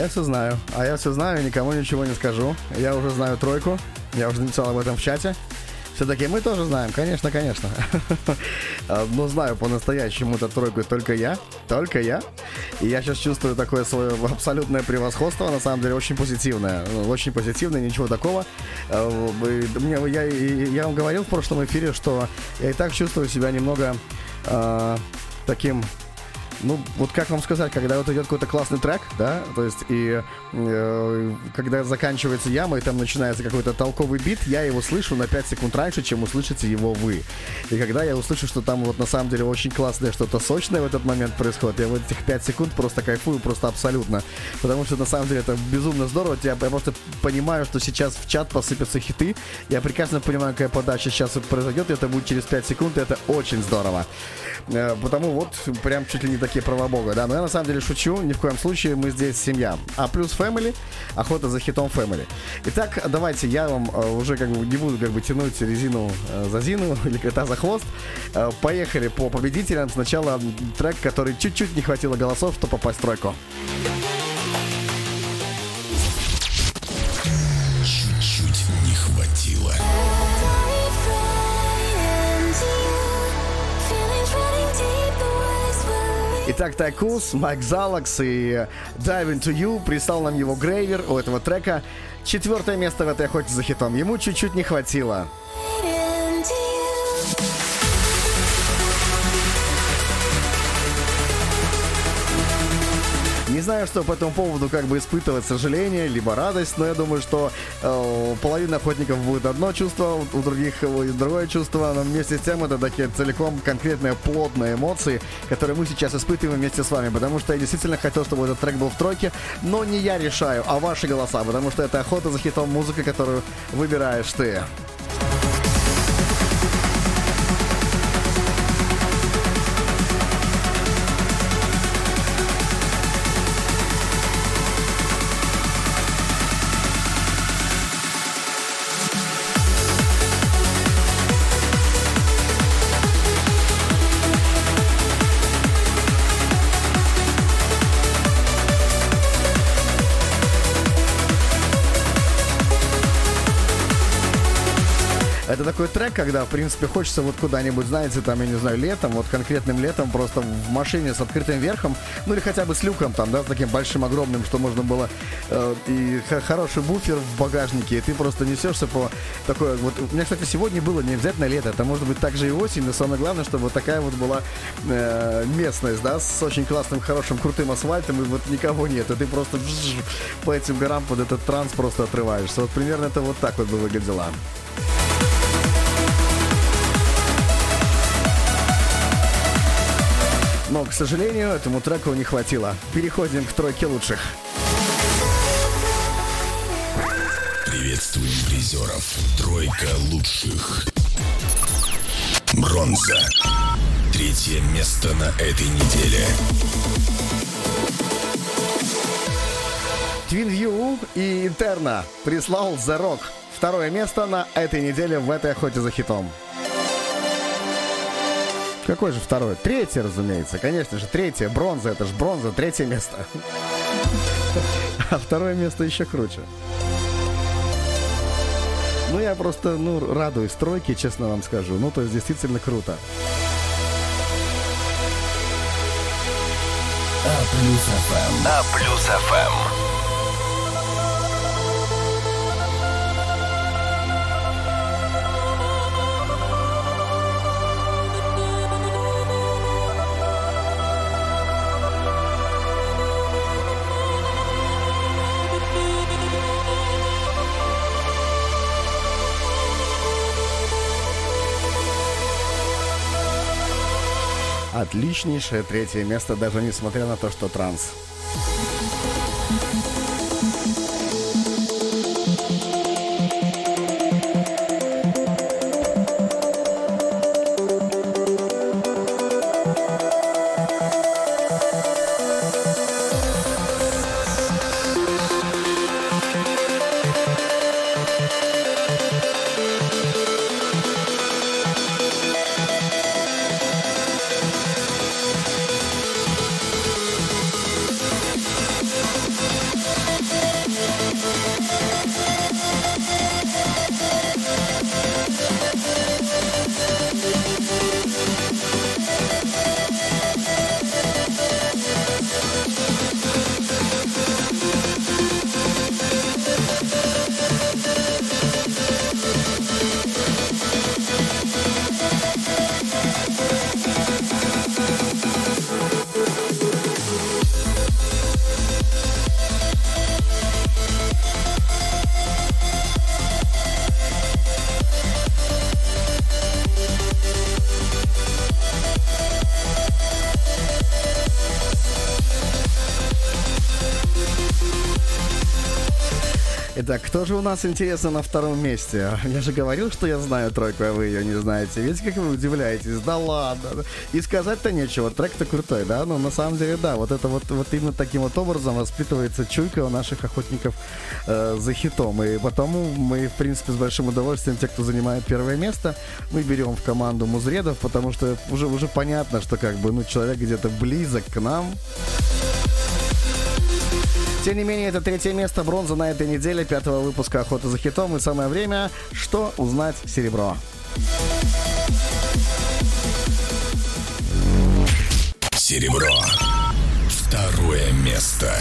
я все знаю. А я все знаю никому ничего не скажу. Я уже знаю тройку. Я уже написал об этом в чате. Все-таки мы тоже знаем, конечно, конечно. А, [LAUGHS] Но знаю по-настоящему эту тройку только я. Только я. И я сейчас чувствую такое свое абсолютное превосходство, на самом деле очень позитивное. Ну, Очень позитивное, ничего такого. Вы- Мне, я, я вам говорил в прошлом эфире, что я и так чувствую себя немного а, таким ну, вот как вам сказать, когда вот идет какой-то классный трек, да, то есть и э, когда заканчивается яма и там начинается какой-то толковый бит, я его слышу на 5 секунд раньше, чем услышите его вы. И когда я услышу, что там вот на самом деле очень классное что-то сочное в этот момент происходит, я вот этих 5 секунд просто кайфую, просто абсолютно. Потому что на самом деле это безумно здорово. Я, я просто понимаю, что сейчас в чат посыпятся хиты. Я прекрасно понимаю, какая подача сейчас произойдет, это будет через 5 секунд, и это очень здорово. Э, Потому вот прям чуть ли не такие права бога, да. Но я на самом деле шучу, ни в коем случае мы здесь семья. А плюс Family, охота за хитом Family. Итак, давайте я вам э, уже как бы не буду как бы тянуть резину э, за зину [LAUGHS] или кота за хвост. Э, Поехали по победителям. Сначала трек, который чуть-чуть не хватило голосов, чтобы попасть в тройку. Итак, Тайкус, Майк Залакс и Dive Into You прислал нам его грейвер у этого трека. Четвертое место в этой охоте за хитом. Ему чуть-чуть не хватило. Знаю, что по этому поводу как бы испытывать сожаление, либо радость, но я думаю, что э, у половины охотников будет одно чувство, у других будет другое чувство, но вместе с тем это такие целиком конкретные плотные эмоции, которые мы сейчас испытываем вместе с вами, потому что я действительно хотел, чтобы этот трек был в тройке, но не я решаю, а ваши голоса, потому что это охота за хитом музыка, которую выбираешь ты. Такой трек, когда, в принципе, хочется вот куда-нибудь, знаете, там, я не знаю, летом, вот конкретным летом, просто в машине с открытым верхом, ну или хотя бы с люком там, да, с таким большим, огромным, что можно было, э, и хороший буфер в багажнике, и ты просто несешься по такой, вот, у меня, кстати, сегодня было не обязательно лето, это может быть также и осень, но самое главное, чтобы вот такая вот была э, местность, да, с очень классным, хорошим, крутым асфальтом, и вот никого нет, и ты просто по этим горам под этот транс просто отрываешься. Вот примерно это вот так вот бы выглядело. Но, к сожалению, этому треку не хватило. Переходим к тройке лучших. Приветствуем призеров. Тройка лучших. Бронза. Третье место на этой неделе. Twin View и Интерна прислал The Rock. Второе место на этой неделе в этой охоте за хитом. Какой же второй? Третье, разумеется. Конечно же, третье. Бронза. Это же бронза. Третье место. [LAUGHS] А второе место еще круче. Ну, я просто, ну, радуюсь тройке, честно вам скажу. Ну, то есть, действительно круто. А плюс ФМ. А плюс ФМ. Отличнейшее третье место, даже несмотря на то, что транс. Кто же у нас, интересно, на втором месте? Я же говорил, что я знаю тройку, а вы ее не знаете. Видите, как вы удивляетесь? Да ладно. И сказать-то нечего, трек-то крутой, да? Но на самом деле, да, вот это вот, вот именно таким вот образом воспитывается чуйка у наших охотников э, за хитом. И потому мы, в принципе, с большим удовольствием, те, кто занимает первое место, мы берем в команду музредов, потому что уже, уже понятно, что как бы, ну, человек где-то близок к нам. Тем не менее, это третье место бронза на этой неделе пятого выпуска «Охота за хитом». И самое время, что узнать серебро. Серебро. Второе место.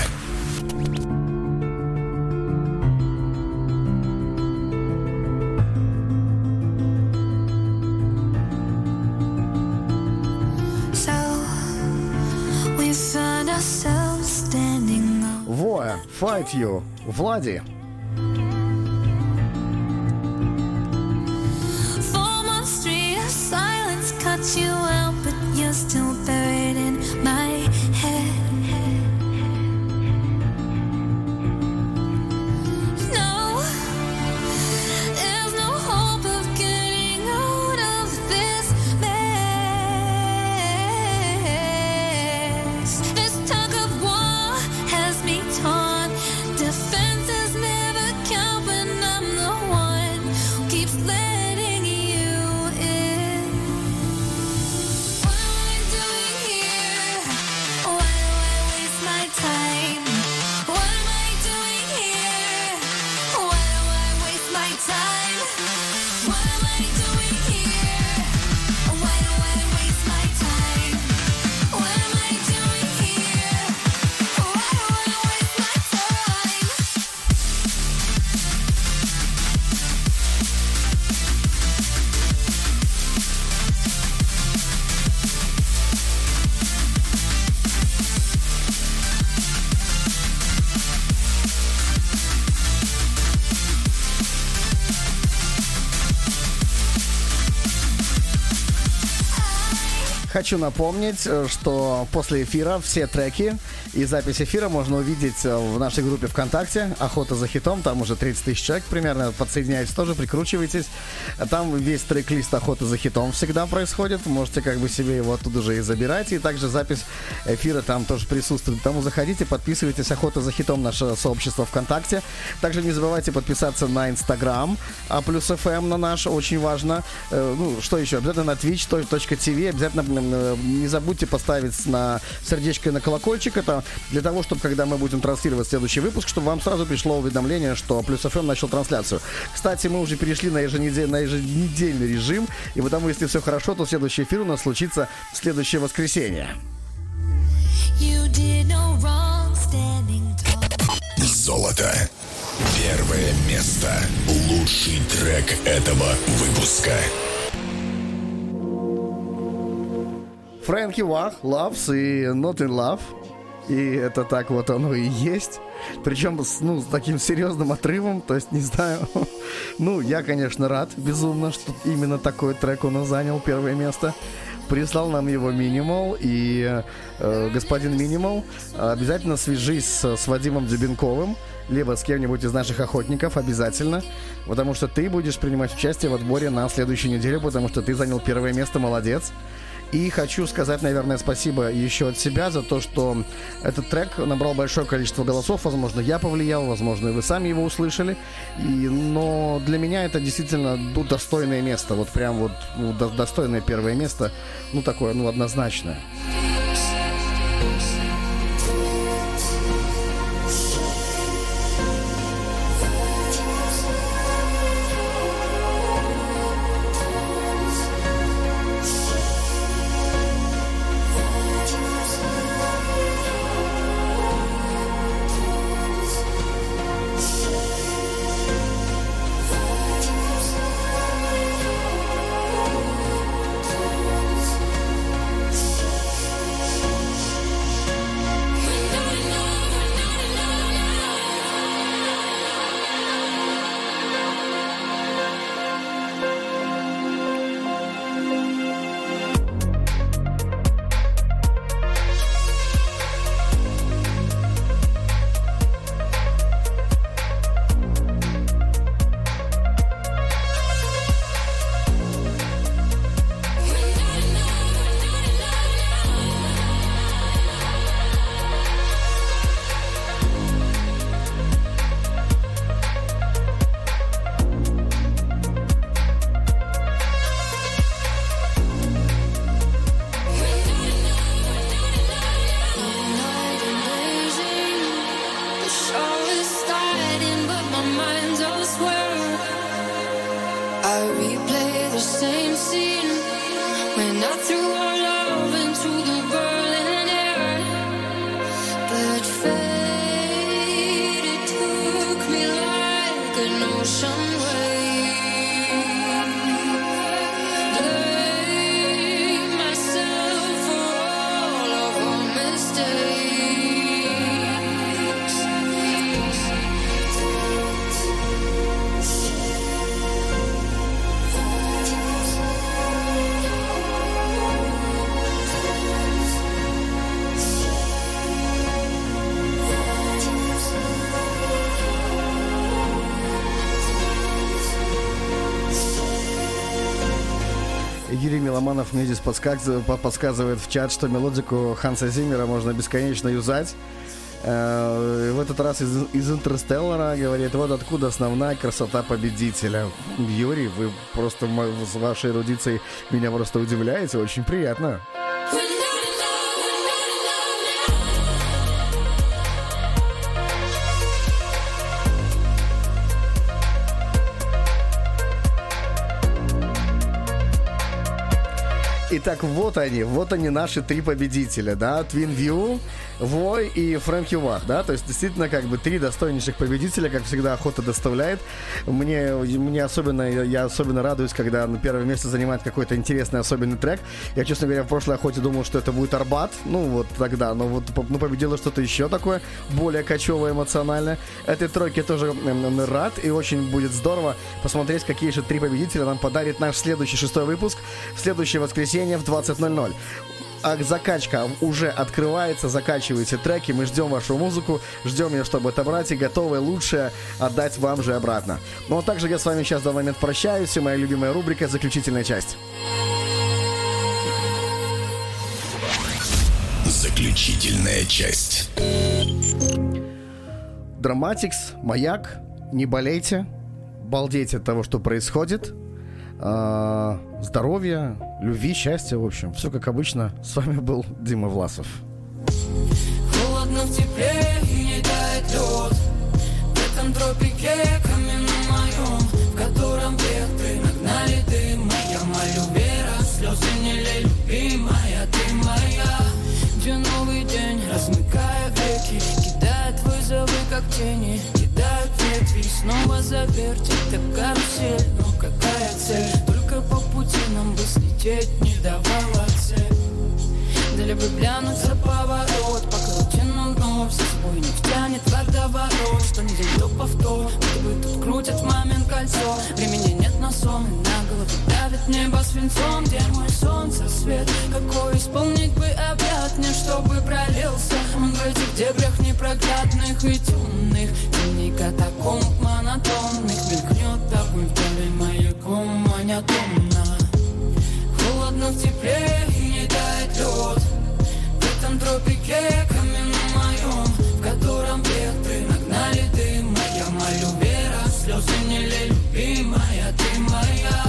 Fight You, Влади. Хочу напомнить, э, что после эфира все треки и запись эфира можно увидеть э, в нашей группе ВКонтакте «Охота за хитом». Там уже 30 тысяч человек примерно. Подсоединяйтесь тоже, прикручивайтесь. Там весь трек-лист «Охота за хитом» всегда происходит. Можете как бы себе его оттуда же и забирать. И также запись эфира там тоже присутствует. Тому заходите, подписывайтесь «Охота за хитом» наше сообщество ВКонтакте. Также не забывайте подписаться на Инстаграм, а плюс FM на наш, очень важно. Э, Ну, что еще? Обязательно на twitch.tv, обязательно э, не забудьте поставить на сердечко и на колокольчик. Это для того, чтобы когда мы будем транслировать следующий выпуск, чтобы вам сразу пришло уведомление, что Плюс ФМ начал трансляцию. Кстати, мы уже перешли на, еженедель, на еженедельный режим, и потому, если все хорошо, то следующий эфир у нас случится в следующее воскресенье. Золото. Первое место. Лучший трек этого выпуска. Фрэнки Вах, Loves и Not in Love. И это так вот оно и есть. Причем с, ну, с таким серьезным отрывом. То есть, не знаю. [LAUGHS] ну, я, конечно, рад безумно, что именно такой трек у нас занял первое место. Прислал нам его Минимал. И э, господин Минимал, обязательно свяжись с, с Вадимом Дебенковым. Либо с кем-нибудь из наших охотников обязательно. Потому что ты будешь принимать участие в отборе на следующую неделю. Потому что ты занял первое место. Молодец. И хочу сказать, наверное, спасибо еще от себя за то, что этот трек набрал большое количество голосов. Возможно, я повлиял, возможно, и вы сами его услышали. И, но для меня это действительно ну, достойное место. Вот прям вот ну, до- достойное первое место. Ну, такое, ну, однозначное. Юрий Миломанов мне здесь подсказ- по- подсказывает в чат, что мелодику Ханса Зиммера можно бесконечно юзать. Э, В этот раз из, из Интерстеллара говорит, вот откуда основная красота победителя. Юрий, вы просто с вашей эрудицией меня просто удивляете, очень приятно. Итак, вот они, вот они наши три победителя, да, Twin View, Вой и Фрэнки Вах, да, то есть действительно как бы три достойнейших победителя, как всегда охота доставляет. Мне, мне особенно, я особенно радуюсь, когда на первое место занимает какой-то интересный особенный трек. Я, честно говоря, в прошлой охоте думал, что это будет Арбат, ну вот тогда, но вот ну, победило что-то еще такое, более кочевое эмоциональное. Этой тройке тоже рад, и очень будет здорово посмотреть, какие же три победителя нам подарит наш следующий шестой выпуск в следующее воскресенье в 20.00 а закачка уже открывается, закачивайте треки, мы ждем вашу музыку, ждем ее, чтобы отобрать и готовы лучшее отдать вам же обратно. Ну а также я с вами сейчас в данный момент прощаюсь, и моя любимая рубрика «Заключительная часть». Заключительная часть. Драматикс, Маяк, не болейте, балдейте от того, что происходит. А, здоровья, любви, счастья, в общем, все как обычно. С вами был Дима Власов. Холодно в тепле не тает лед В этом тропике каменном моем В котором ветры нагнали дым Я молю вера, слезы не лей, любимая Ты моя, где новый день Размыкая веки, кидает вызовы как тени снова завертит Так карусель, ну какая цель? Только по пути нам бы слететь не давала цель. Дали бы глянуть за поворот Покрути нам вновь собой не втянет водоворот. Что не день, то повтор Будто бы тут крутят мамин кольцо. Времени нет на сон И на голову давит небо свинцом. Где мой солнце свет? Какой исполнить бы обряд? Мне Чтобы пролился Он в этих дебрях непроглядных и темных. Теней катакомб монотонных. Мелькнет огонь вдали маяком монотонно. Холодно в тепле и не тает лед. В этом тропике каменном моем В котором ветры нагнали дым Я молю вера, слезы не любимая Ты моя.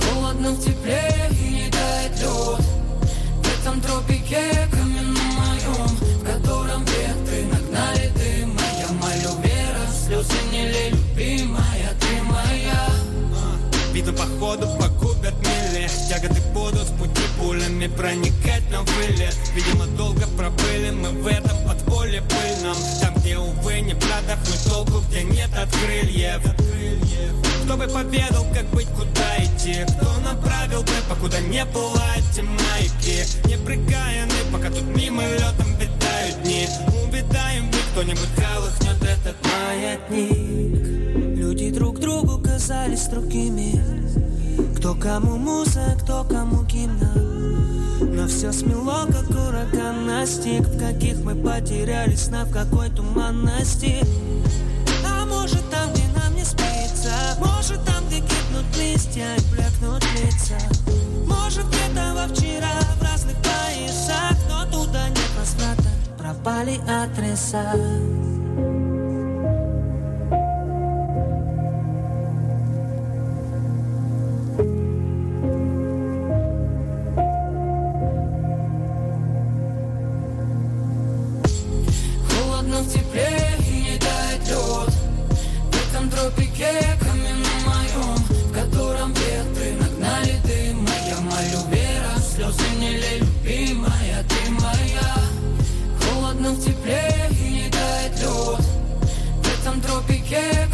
Холодно в тепле и не тает лед В этом тропике каменном моем В котором ветры нагнали дым Я молю вера, слезы не любимая Ты моя. Видно походу погубят мили Тяготы пулями Проникать на вылет. Видимо долго пробыли мы в этом подполье пыльном. Там где увы не продохнуть толку Где нет от крыльев Кто бы поведал как быть куда идти? Кто направил бы покуда не было эти маяки Не прикаяны пока тут мимо летом витают дни. Увидаем мы кто-нибудь колыхнет этот маятник. Люди друг другу казались другими. Кто кому муза, кто кому гимна Но все смело, как ураган настиг В каких мы потерялись на в какой туманности А может там, где нам не спится? Может там, где гибнут листья и блекнут лица? Может где-то во вчера в разных поясах Но туда нет возврата Пропали адреса но в тепле и не дойдет. В этом тропике каменном моем В котором ветры нагнали дым Я молю вера, слезы не лей, любимая ты моя Холодно в тепле и не дойдет. В этом тропике